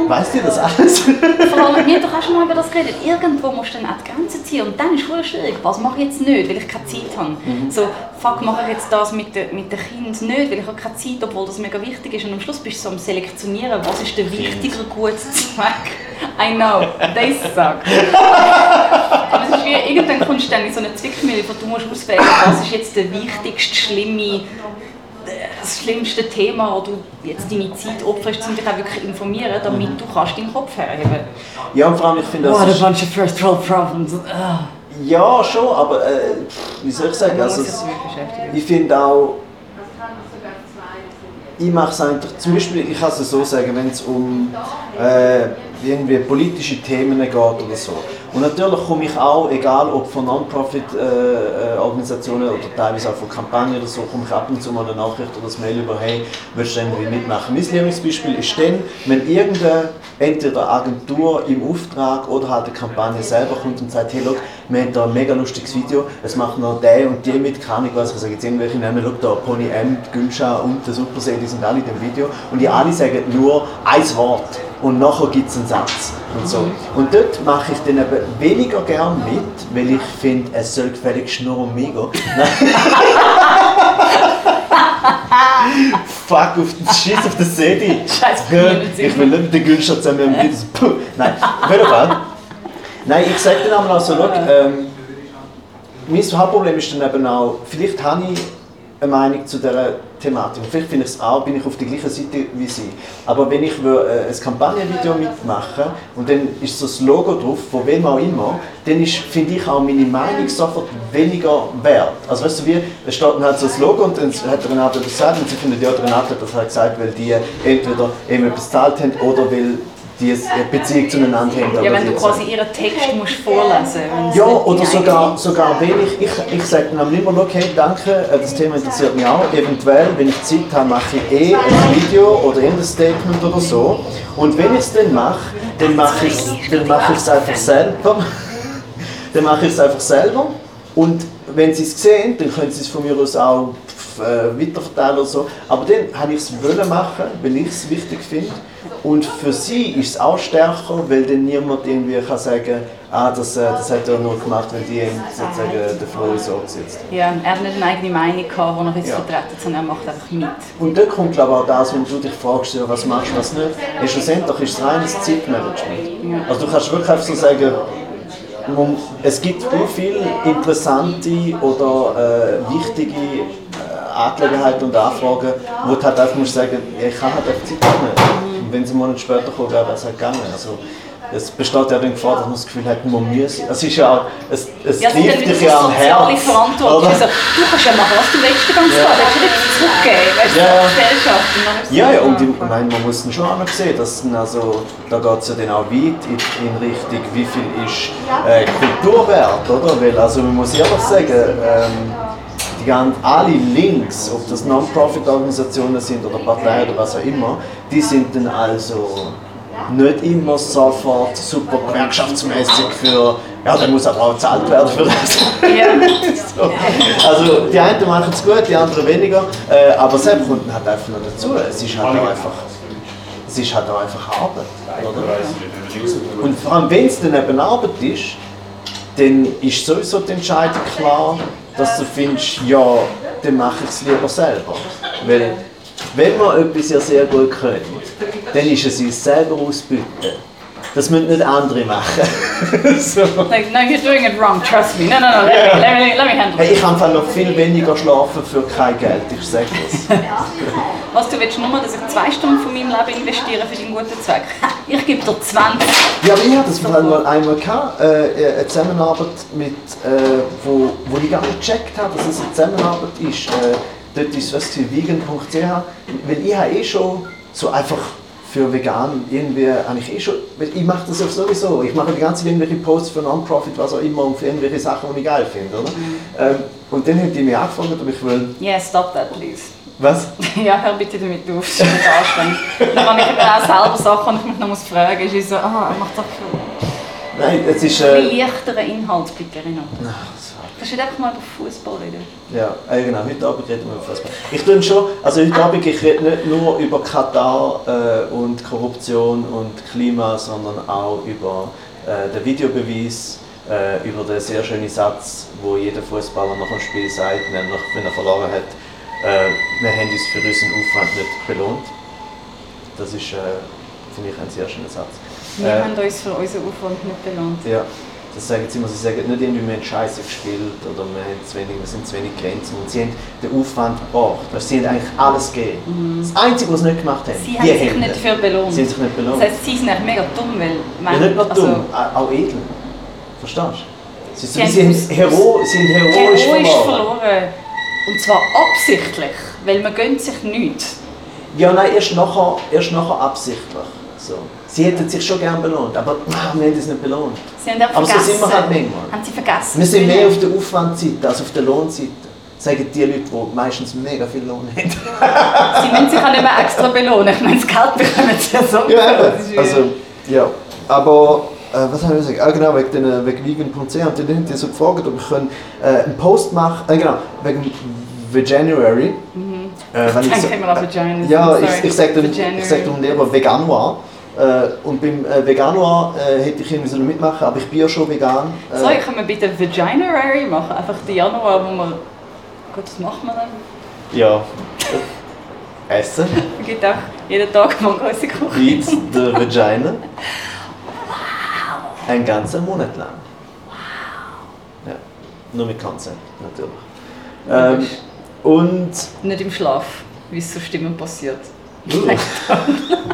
Speaker 1: Weißt du das alles?
Speaker 2: Vor allem, wir doch auch schon mal über das geredet. Irgendwo musst du dann auch die Grenze ziehen. Und dann ist es schwierig. Was mache ich jetzt nicht, weil ich keine Zeit habe? Mhm. So, fuck, mache ich jetzt das mit den mit Kindern nicht, weil ich habe keine Zeit, obwohl das mega wichtig ist. Und am Schluss bist du so am Selektionieren, was ist der wichtigere gute Zweck. I know, das (laughs) sagt. Aber es ist wie, irgendwann kommst du dann in so eine Zwickmühle, wo du musst auswählen, was ist jetzt der wichtigste, schlimme das schlimmste Thema, wo du jetzt deine Zeit opferst, um dich auch wirklich informieren, damit mhm. du kannst deinen Kopf herheben
Speaker 1: Ja, und vor allem, ich finde
Speaker 2: das... What a bunch of first world problems.
Speaker 1: Ja, schon, aber äh, wie soll ich sagen, also, ich finde auch, ich mache es eigentlich, zum Beispiel, ich kann es so sagen, wenn es um äh, irgendwie politische Themen geht oder so. Und natürlich komme ich auch, egal ob von Non-Profit-Organisationen äh, oder teilweise auch von Kampagnen oder so, komme ich ab und zu mal eine Nachricht oder das Mail über, hey, willst du irgendwie mitmachen? Mein Lieblingsbeispiel ist dann, wenn irgendeine, entweder Agentur im Auftrag oder halt eine Kampagne selber kommt und sagt, hey, look, wir haben da ein mega lustiges Video, es macht noch der und die mit, kann ich was, ich sage jetzt irgendwelche Namen, schau da, Pony M, Gülscha und der Supersee, die sind alle in dem Video und die alle sagen nur ein Wort und nachher gibt es einen Satz und so. Und dort mache ich dann eben weniger gern mit, weil ich finde, es soll gefälligst nur um mich (laughs) gehen. Fuck, auf den Schiss auf den Sedi. Scheiße, ich will nicht mit den Gülscha zusammen mit Nein, auf jeden Fall. Nein, ich sage dann einmal so, schau, ähm, mein Hauptproblem ist dann eben auch, vielleicht habe ich eine Meinung zu dieser Thematik. Vielleicht finde ich es auch, bin ich auf der gleichen Seite wie Sie. Aber wenn ich äh, ein Kampagnenvideo mitmache und dann ist so das Logo drauf, von wem auch immer, dann finde ich auch meine Meinung sofort weniger wert. Also weißt du, wie, es steht dann halt so das Logo und dann hat Renate das gesagt und sie findet, ja, Renate hat das halt gesagt, weil die entweder eben etwas gezahlt haben oder weil die eine Beziehung zueinander haben.
Speaker 2: Ja, wenn du quasi ihren Text musst vorlesen musst.
Speaker 1: Ja, oder sogar, sogar wenn ich, ich, ich sage dann immer, okay, danke, äh, das Thema interessiert mich auch. Eventuell, wenn ich Zeit habe, mache ich eh ein Video oder ein Statement oder so. Und wenn ich es dann mache, dann mache ich es dann mache einfach selber. (laughs) dann mache ich es einfach selber. Und wenn sie es sehen, dann können sie es von mir aus auch äh, weiterverteilen oder so. Aber dann habe ich es wollen machen, weil ich es wichtig finde. Und für sie ist es auch stärker, weil dann niemand irgendwie kann sagen, ah, das, äh, das hat er nur gemacht, weil die sozusagen den Flow so gesetzt haben.
Speaker 2: Ja, er hat nicht eine eigene Meinung gehabt, die er jetzt
Speaker 1: Ja.
Speaker 2: vertreten hat, sondern er macht einfach mit.
Speaker 1: Und dort kommt glaube ich auch das, wenn du dich fragst, ja, was machst du, was nicht. Ja, schlussendlich ist es reines Zeitmanagement. Also du kannst wirklich einfach so sagen, es gibt so viele interessante oder äh, wichtige äh, Angelegenheiten und Anfragen, wo du halt einfach musst sagen, ja, ich kann halt einfach Zeit nicht. Und wenn sie einen Monat später kommen, wäre das halt gegangen. Also, es besteht ja dann Gefahr, dass man das Gefühl hat, man muss. Es ist ja auch, es, es
Speaker 2: Ja, es
Speaker 1: trifft dich ja am Herz.
Speaker 2: Verantwortung. Also, du kannst ja machen, was du willst den ganzen
Speaker 1: Ja.
Speaker 2: Tag. Willst du nicht zurückgeben? Weißt du,
Speaker 1: Ja,
Speaker 2: zur Gesellschaft. Es
Speaker 1: Ja, ja, und ich meine, man muss dann schon auch noch sehen, dass also, da geht es ja dann auch weit in, in Richtung, wie viel ist äh, Kulturwert, oder? Weil, also man muss ehrlich sagen, ähm, die ganzen, alle Links, ob das Non-Profit-Organisationen sind oder Parteien oder was auch immer, die sind dann also nicht immer sofort super gewerkschaftsmäßig für, ja, da muss aber auch gezahlt werden für das. (laughs) So. Also die einen machen es gut, die anderen weniger, äh, aber selbst kommt halt einfach noch dazu. Es ist halt auch einfach, es ist halt auch einfach Arbeit. Oder? Und vor allem, wenn es dann eben Arbeit ist, dann ist sowieso die Entscheidung klar, dass du findest, ja, dann mache ich es lieber selber. Weil, wenn man etwas ja sehr gut können, dann ist es uns selber ausbüten. Das müssen nicht andere machen. (laughs) so.
Speaker 2: Like, no, you're doing it wrong, trust me. No, no, no, let me, let me, let me handle
Speaker 1: Hey,
Speaker 2: it.
Speaker 1: ich kann einfach noch viel weniger schlafen für kein Geld, ich sage das. (laughs)
Speaker 2: Was, du willst nur, dass ich zwei Stunden von meinem Leben investiere für deinen guten Zweck? Ich gebe dir 20.
Speaker 1: Ja, aber ich hatte das mal einmal gehabt, äh, eine Zusammenarbeit mit, äh, wo, wo ich gar nicht gecheckt habe, dass es eine Zusammenarbeit ist. Äh, dort ist es vegan.ch, weil ich habe eh schon so einfach für vegan irgendwie, habe ich eh schon, ich mache das ja sowieso, ich mache die ganze Zeit irgendwelche Posts für Non-Profit, was auch immer, und für irgendwelche Sachen, die ich geil finde, oder? Ähm, und dann hat die mich angefragt, ob ich will,
Speaker 2: Yeah, stop that, please.
Speaker 1: was? (laughs)
Speaker 2: Ja, hör bitte damit auf, das ist nicht anstrengend. Dann kann ich eben auch selber Sachen, die ich mich noch muss fragen ist so, ah, mach doch
Speaker 1: Nein, es ist... Äh,
Speaker 2: leichteren Inhalt, bitte, Rino. Kannst nicht einfach mal über Fußball reden?
Speaker 1: Ja, äh, genau. Heute Abend reden wir über Fußball. Ich tue schon, also heute Abend, ich rede nicht nur über Katar äh, und Korruption und Klima, sondern auch über äh, den Videobeweis, äh, über den sehr schönen Satz, wo jeder Fußballer nach dem Spiel sagt, nämlich wenn er verloren hat, äh, wir haben uns für unseren Aufwand nicht belohnt. Das ist, äh, finde ich, ein sehr schöner Satz.
Speaker 2: Wir
Speaker 1: Äh,
Speaker 2: haben uns für unseren Aufwand nicht belohnt.
Speaker 1: ja, das sagen sie immer. Sie sagen nicht irgendwie, wir haben Scheiße gespielt oder wir, haben zu wenig, wir sind zu wenig Grenzen. Und sie haben den Aufwand gebracht. Sie haben eigentlich alles gegeben. Das Einzige, was sie nicht gemacht haben,
Speaker 2: Mhm. Sie haben sich
Speaker 1: haben
Speaker 2: nicht dafür belohnt.
Speaker 1: Sie haben sich nicht belohnt.
Speaker 2: Das heißt, sie sind eigentlich mega dumm, weil...
Speaker 1: ja, nicht nur
Speaker 2: also,
Speaker 1: dumm, au- auch edel. Verstehst du? Sie,
Speaker 2: Sie haben es-
Speaker 1: hero, haben heroisch
Speaker 2: Heroisch
Speaker 1: verloren.
Speaker 2: verloren. Und zwar absichtlich, weil man gönnt sich nichts.
Speaker 1: Ja, nein, erst nachher, erst nachher absichtlich. So. Sie hätten sich schon gern belohnt, aber ah, (laughs) wir haben es nicht belohnt.
Speaker 2: Sie haben einfach
Speaker 1: Aber so
Speaker 2: vergessen.
Speaker 1: sind wir halt manchmal.
Speaker 2: Haben sie vergessen.
Speaker 1: Wir sind mehr auf der Aufwandseite als auf der Lohnseite. Sagen die Leute, die meistens mega viel Lohn haben. (laughs)
Speaker 2: Sie müssen sich auch nicht mehr extra belohnen. Ich meine, das Geld bekommen sie (laughs) ja so.
Speaker 1: Ja, also, ja. Aber, äh, was haben wir gesagt? Ah, genau, wegen, den, wegen vegan.ch. Haben die so gefragt, ob ich können, äh, einen Post machen äh, genau, wegen Veganuary. Äh, wenn
Speaker 2: Ich
Speaker 1: so-
Speaker 2: Vaginas.
Speaker 1: Ja, ich, ich sage dann, ich sag dann lieber Veganuar. Äh, und beim äh, Veganuar äh, hätte ich irgendwie so mitmachen, aber ich bin ja schon vegan. Äh,
Speaker 2: So, können wir bitte Vaginary machen? Einfach die Januar, wo man... Gut, was macht man dann?
Speaker 1: Ja. Essen.
Speaker 2: Es (laughs) gibt auch jeden Tag mal große Kuchen.
Speaker 1: Eat the (laughs) Vagina. Ein ganzer Monat lang. Ja. Nur mit Consent, natürlich. Ähm, und.
Speaker 2: Nicht im Schlaf, wie es so Stimmen passiert.
Speaker 1: What? (laughs)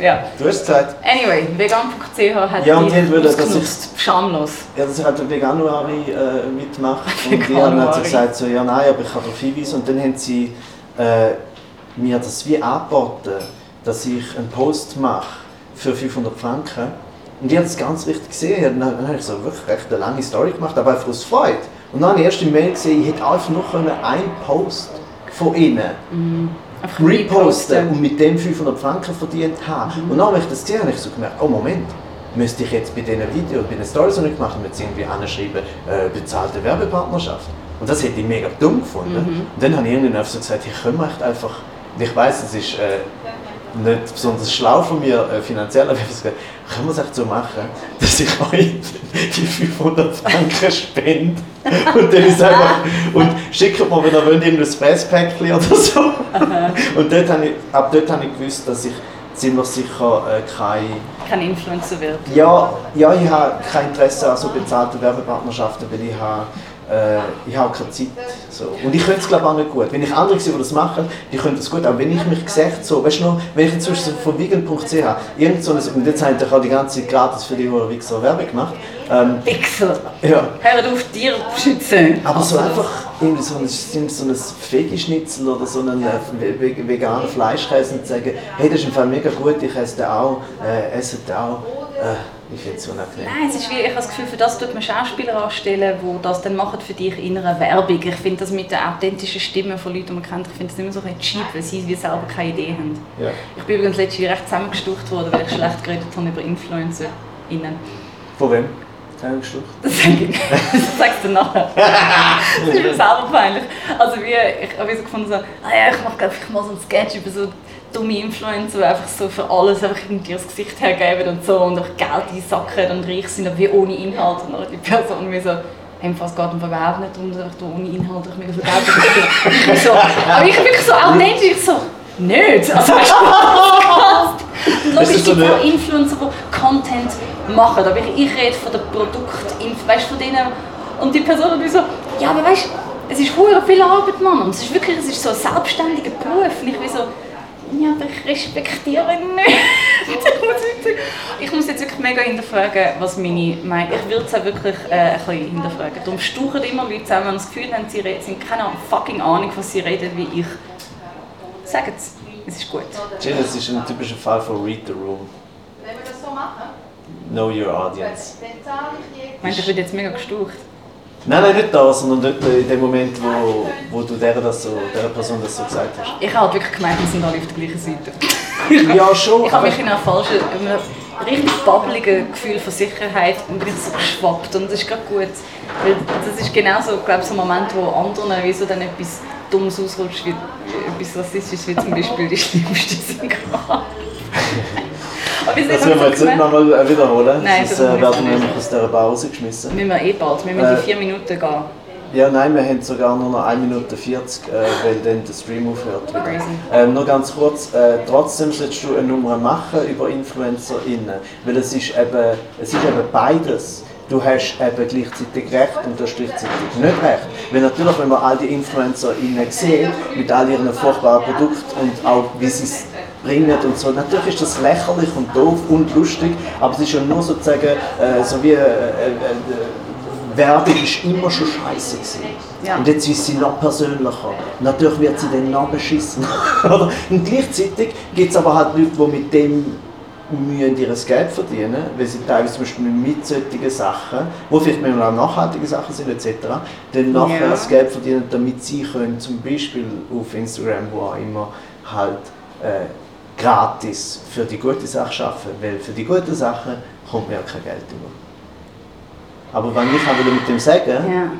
Speaker 2: ja.
Speaker 1: Du hast Zeit.
Speaker 2: Anyway, vegan.ch hat
Speaker 1: Ja, und
Speaker 2: die
Speaker 1: die wollen, dass
Speaker 2: ausgenutzt. Schamlos.
Speaker 1: Ja, dass ich halt den Veganuari äh, mitmache. (laughs) Und die haben halt so gesagt, so, ja nein, aber ich kann darauf hinweisen. Und dann haben sie äh, mir das wie angeboten, dass ich einen Post mache für 500 Franken. Und ich habe das ganz richtig gesehen. Dann, dann habe ich so wirklich recht eine lange Story gemacht, aber einfach aus Freude. Und dann habe ich erst im Mail gesehen, ich hätte einfach nur einen Post von ihnen
Speaker 2: Mhm.
Speaker 1: reposten und mit dem 500 Franken verdient haben. Und dann habe ich das gesehen, habe ich so gemerkt, oh Moment, müsste ich jetzt bei diesen Videos, bei den Stories, die ich gemacht habe, jetzt irgendwie anschreiben, äh, bezahlte Werbepartnerschaft. Und das hätte ich mega dumm gefunden. Und dann habe ich irgendwann so gesagt, ich wir echt einfach, ich weiß, es ist äh, nicht besonders schlau von mir äh, finanziell, aber ich habe gesagt, können wir es echt so machen, dass ich euch die 500 Franken spende und dann ist einfach, und schickt mir, wenn ihr wollt, irgendein Fresspäckchen oder so. Und dort habe ich, ab dort habe ich gewusst, dass ich ziemlich sicher äh, kein
Speaker 2: Kein Influencer wird.
Speaker 1: ja, ja, ich habe kein Interesse an so bezahlten Werbepartnerschaften, weil ich habe, äh, ich habe keine Zeit. So. Und ich könnte es glaube auch nicht gut. Wenn ich andere sehe, die das machen, die können das gut. Aber wenn ich mich gesagt so, weißt du noch, wenn ich inzwischen von vegan.ch, irgend so ein, und jetzt haben ich auch die ganze Zeit gratis für die Wichser Werbung gemacht. Ähm,
Speaker 2: Wichser!
Speaker 1: ja.
Speaker 2: Hört auf, Tiere zu schützen!
Speaker 1: Aber so einfach irgendwie so ein, so ein Veggie-Schnitzel oder so einen äh, ve- veganen Fleischkäse und sagen, hey, das ist im Fall mega gut, ich esse den auch, äh, esse den auch. Äh, ich finde es unangenehm.
Speaker 2: Nein, es ist wie, ich habe das Gefühl, für das tut man Schauspieler anstellen, die das dann machen für dich in einer Werbung. Ich finde das mit der authentischen Stimme von Leuten, die man kennt, ich finde das immer so ein cheap, weil sie wie selber keine Idee haben.
Speaker 1: Ja.
Speaker 2: Ich bin übrigens letztens recht zusammengestucht worden, weil ich schlecht geredet habe über InfluencerInnen.
Speaker 1: Von wem? Geschlucht.
Speaker 2: Das sage ich (laughs) das sagst du nachher. (laughs) Das ist mir selber peinlich. Also wie, ich habe so gefunden, so, ah ja, ich mache einfach mal so einen Sketch über so dumme Influencer, die einfach so für alles einfach irgendwie das Gesicht hergeben und so und auch Geld einsacken und reich sind, aber wie ohne Inhalt. Und dann die Person mir so, es geht einfach überhaupt nicht dass du ohne Inhalt einfach mega viel Geld. Ich so, aber ich bin wirklich so authentisch, ich so, nicht. Also, (laughs) weißt du, Logisch
Speaker 1: Es so
Speaker 2: gibt
Speaker 1: eine-
Speaker 2: auch Influencer, die Content machen, aber ich, ich rede von den Produkten, weißt du, von denen. Und die Person hat so, ja, aber weißt du, es ist viel Arbeit, Mann. Und es ist wirklich, es ist so ein selbstständiger Beruf. Und ich bin so, ja, aber ich respektiere ihn nicht. (laughs) ich, muss jetzt, ich muss jetzt wirklich mega hinterfragen, was meine Meinung Ich würde es auch wirklich äh, ein bisschen hinterfragen. Darum stauchen immer Leute zusammen und das Gefühl haben, sie reden, sind keine fucking Ahnung, was sie reden, wie ich. Sagen es, es ist gut.
Speaker 1: Jill, das ist ein typischer Fall von Read the Room.
Speaker 3: Wenn wir das so machen,
Speaker 1: Know your audience.
Speaker 3: ich
Speaker 2: Ich meine, ich bin jetzt mega gestaucht.
Speaker 1: Nein, nein, nicht da, sondern dort in dem Moment, wo, wo du der, das so, der Person das so gesagt hast.
Speaker 2: Ich habe wirklich gemeint, wir sind alle auf der gleichen Seite. (laughs)
Speaker 1: Ja, schon.
Speaker 2: Ich habe mich in einer falschen, in einem richtig babbeligen Gefühl von Sicherheit und bin so geschwappt und das ist gerade gut. Weil das ist genau so, glaube ich, so ein Moment, wo anderen wie so dann etwas Dummes ausrutscht, wie etwas Rassistisches, wie zum Beispiel die schlimmste Synchron. (laughs)
Speaker 1: Das müssen wir jetzt nicht nochmal wiederholen,
Speaker 2: Nein,
Speaker 1: sonst äh, werden wir nämlich aus dieser Bar rausgeschmissen.
Speaker 2: müssen wir eh bald, wir müssen
Speaker 1: Äh,
Speaker 2: die vier Minuten gehen.
Speaker 1: Ja, nein, wir haben sogar nur noch 1 Minute 40, äh, weil dann der Stream aufhört. Ähm, nur ganz kurz, äh, trotzdem solltest du eine Nummer machen über InfluencerInnen, weil es ist eben, es ist eben beides. Du hast eben gleichzeitig Recht und du hast gleichzeitig nicht Recht. Weil natürlich, wenn man all die InfluencerInnen sieht, mit all ihren furchtbaren Produkten und auch wie sie es bringen und so, natürlich ist das lächerlich und doof und lustig, aber es ist ja nur sozusagen äh, so wie äh, äh, Werbung ist immer schon scheiße gewesen.
Speaker 2: Ja.
Speaker 1: Und jetzt ist sie noch persönlicher. Natürlich wird sie dann noch beschissen. (laughs) Und gleichzeitig gibt es aber halt Leute, die mit dem müssen ihr Geld verdienen, weil sie teilweise zum Beispiel mit solchen Sachen, wo vielleicht manchmal auch nachhaltige Sachen sind etc., dann nachher
Speaker 2: Ja.
Speaker 1: das Geld verdienen, damit sie können zum Beispiel auf Instagram, wo auch immer, halt äh, gratis für die gute Sache arbeiten, weil für die guten Sachen kommt mir ja kein Geld über. Aber wenn ich will mit dem sagen,
Speaker 2: Ja,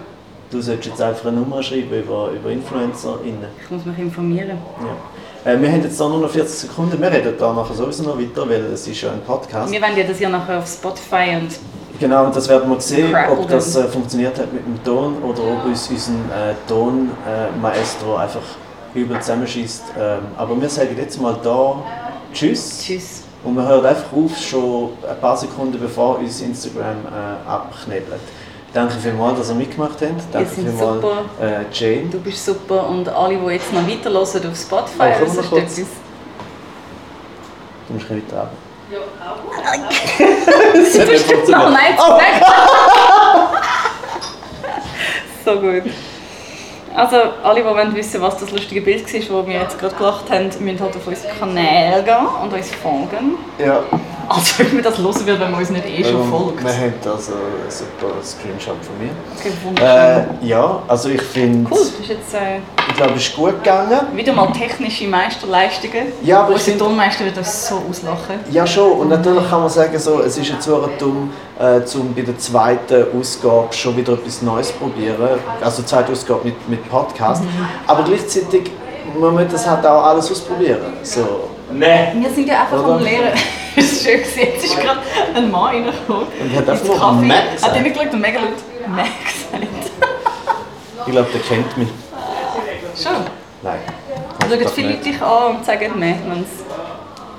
Speaker 1: Du solltest jetzt einfach eine Nummer schreiben über, über InfluencerInnen.
Speaker 2: ich muss mich informieren.
Speaker 1: Ja. Äh, wir haben jetzt da nur noch 40 Sekunden. Wir reden da nachher sowieso noch weiter, weil es ist ja ein Podcast.
Speaker 2: Wir wollen ja das ja nachher auf Spotify und
Speaker 1: Genau, und das werden wir sehen, ob das äh, funktioniert hat mit dem Ton oder ob uns unser äh, Ton-Maestro einfach übel zusammenschießt. Ähm, aber wir sagen jetzt mal da Tschüss.
Speaker 2: tschüss.
Speaker 1: Und wir hören einfach auf, schon ein paar Sekunden bevor uns Instagram äh, abknebelt. Danke vielmals, dass ihr mitgemacht habt. Danke
Speaker 2: sind
Speaker 1: vielmals,
Speaker 2: super.
Speaker 1: äh, Jane.
Speaker 2: Du bist super und alle, die jetzt noch weiterhören auf Spotify,
Speaker 1: Oh, komm
Speaker 2: das
Speaker 1: noch
Speaker 2: ist etwas.
Speaker 1: Du musst weiter runter.
Speaker 3: Ja, auch. (laughs)
Speaker 2: Du bist jetzt noch nein,
Speaker 1: Oh. (laughs)
Speaker 2: so gut. Also, alle, die wissen was das lustige Bild war, das wir jetzt gerade gelacht haben, müssen halt auf unseren Kanal gehen und uns folgen.
Speaker 1: Ja.
Speaker 2: Als ob man das hören will, wenn man uns nicht eh schon folgt.
Speaker 1: Wir haben also einen super Screenshot von mir.
Speaker 2: Okay, wunderschön.
Speaker 1: Äh, ja, also ich finde,
Speaker 2: Cool, das ist jetzt äh,
Speaker 1: ich glaube, es ist gut gegangen.
Speaker 2: wieder mal technische Meisterleistungen.
Speaker 1: Ja, aber ich
Speaker 2: Unser
Speaker 1: finde,
Speaker 2: Tonmeister wird uns so auslachen.
Speaker 1: ja schon, und natürlich kann man sagen, so, es ist jetzt auch dumm, äh, um bei der zweiten Ausgabe schon wieder etwas Neues zu probieren. Also zweite Ausgabe mit, mit Podcast. Aber gleichzeitig muss man das halt auch alles ausprobieren. So.
Speaker 4: Nein.
Speaker 2: Wir sind ja einfach
Speaker 1: Oder?
Speaker 2: am Lehren. (laughs) Es ist schön gesehen, jetzt ist gerade ein Mann reingekommen.
Speaker 1: Und hat einfach
Speaker 2: Kaffee.
Speaker 1: Mac gesagt.
Speaker 2: Hat reingeschaut und mega laut Mac gesagt.
Speaker 1: Ich glaube, der kennt mich.
Speaker 2: Schon.
Speaker 1: Nein.
Speaker 2: Schauen viele dich an und sagen Mac, wenn's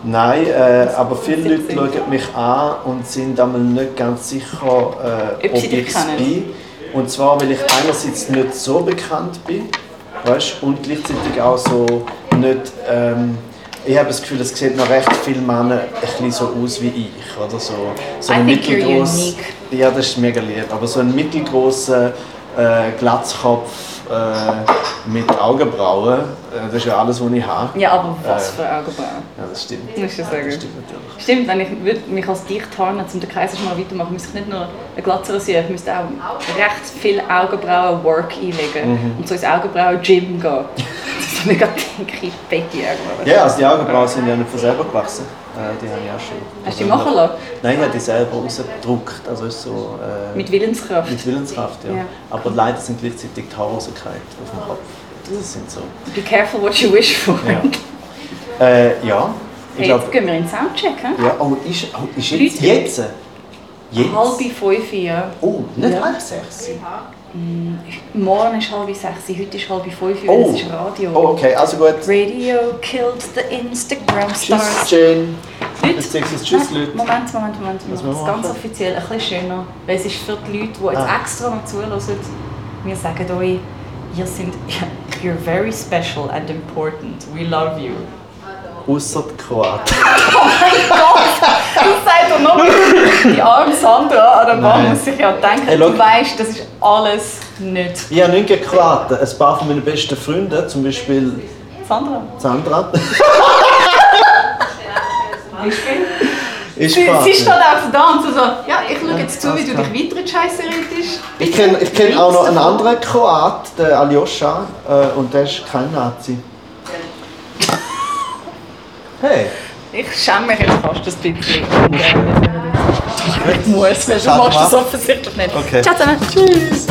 Speaker 1: Nein, äh, aber viele Leute schauen mich an und sind einmal nicht ganz sicher, äh,
Speaker 2: Ob
Speaker 1: ich es bin. Und zwar, weil ich einerseits nicht so bekannt bin, weißt, und gleichzeitig auch so nicht. Ähm, ich habe das Gefühl, es sieht noch recht viele Männer ein bisschen so aus wie ich. Oder so, so ein mittelgroß-. Ja, das ist mega lieb. Aber so ein mittelgroßer äh, Glatzkopf äh, mit Augenbrauen, das ist ja alles, was ich habe.
Speaker 2: Ja, aber was
Speaker 1: Äh.
Speaker 2: für Augenbrauen.
Speaker 1: Ja, das stimmt.
Speaker 2: Musst du sagen.
Speaker 1: Das stimmt natürlich.
Speaker 2: Stimmt, wenn ich mich als dicht tarnen, um den Kaiserschmarrn weitermachen, müsste ich nicht nur eine Glatze rasieren, ich müsste auch recht viel Augenbrauen-Work einlegen
Speaker 1: Mhm.
Speaker 2: und so ins Augenbrauen-Gym gehen. (laughs) Das ist mega dicke, fette Augenbrauen.
Speaker 1: Ja, also die Augenbrauen sind ja nicht von selber gewachsen. Äh, die habe ich auch schon.
Speaker 2: Hast du die machen lassen?
Speaker 1: Nein, ich habe die selber rausgedruckt. Also ist so, äh,
Speaker 2: Mit Willenskraft?
Speaker 1: mit Willenskraft, ja.
Speaker 2: Ja.
Speaker 1: Aber leider sind gleichzeitig die Haarlosigkeit auf dem Kopf. Das sind so.
Speaker 2: Be careful what you wish for.
Speaker 1: Ja. (laughs) Äh, ja.
Speaker 2: Hey, jetzt gehen wir in den Soundcheck. He?
Speaker 1: Ja, oh, ist, oh, ist jetzt.
Speaker 2: Leute.
Speaker 1: Jetzt? Jetzt?
Speaker 2: Halb fünf, ja.
Speaker 1: Oh, nicht
Speaker 2: Ja.
Speaker 1: halb sechs.
Speaker 2: Morgen ist halb sechs, heute ist halb fünf, weil
Speaker 1: Oh.
Speaker 2: es ist Radio.
Speaker 1: Oh, okay, also gut.
Speaker 2: Radio killed the Instagram
Speaker 1: Tschüss,
Speaker 2: stars.
Speaker 1: Jane.
Speaker 2: Leute,
Speaker 1: Beziehungsweise tschüss, Leute.
Speaker 2: Moment, Moment, Moment. Machen es
Speaker 1: wir
Speaker 2: ganz offiziell, ein bisschen schöner. Weil es ist für die Leute, die jetzt
Speaker 1: Ah.
Speaker 2: extra noch zuhören. Wir sagen euch, ihr sind, you're very special and important. We love you.
Speaker 1: Ausser die Kroaten.
Speaker 2: Das sagt er noch. Die arme Sandra an der Mann muss sich ja denken,
Speaker 1: Hey,
Speaker 2: du weißt, das ist alles nicht.
Speaker 1: Ich habe nicht gegen Kroaten. Ein paar von meinen besten Freunden, zum Beispiel
Speaker 2: Sandra?
Speaker 1: Sandra, (laughs) ist
Speaker 2: Sie, sie steht auch so da und so, so ja, ich schaue jetzt zu, wie du dich weiter in die Scheiße redest.
Speaker 1: Ich kenne ich kenn auch noch einen anderen Kroat, den Aljoscha, äh, und der ist kein Nazi. Hey,
Speaker 2: Ich schäme mich jetzt fast ein bisschen. Ich muss, du machst das
Speaker 1: mal.
Speaker 2: offensichtlich nicht.
Speaker 1: Okay.
Speaker 2: Ciao zusammen.
Speaker 1: tschüss.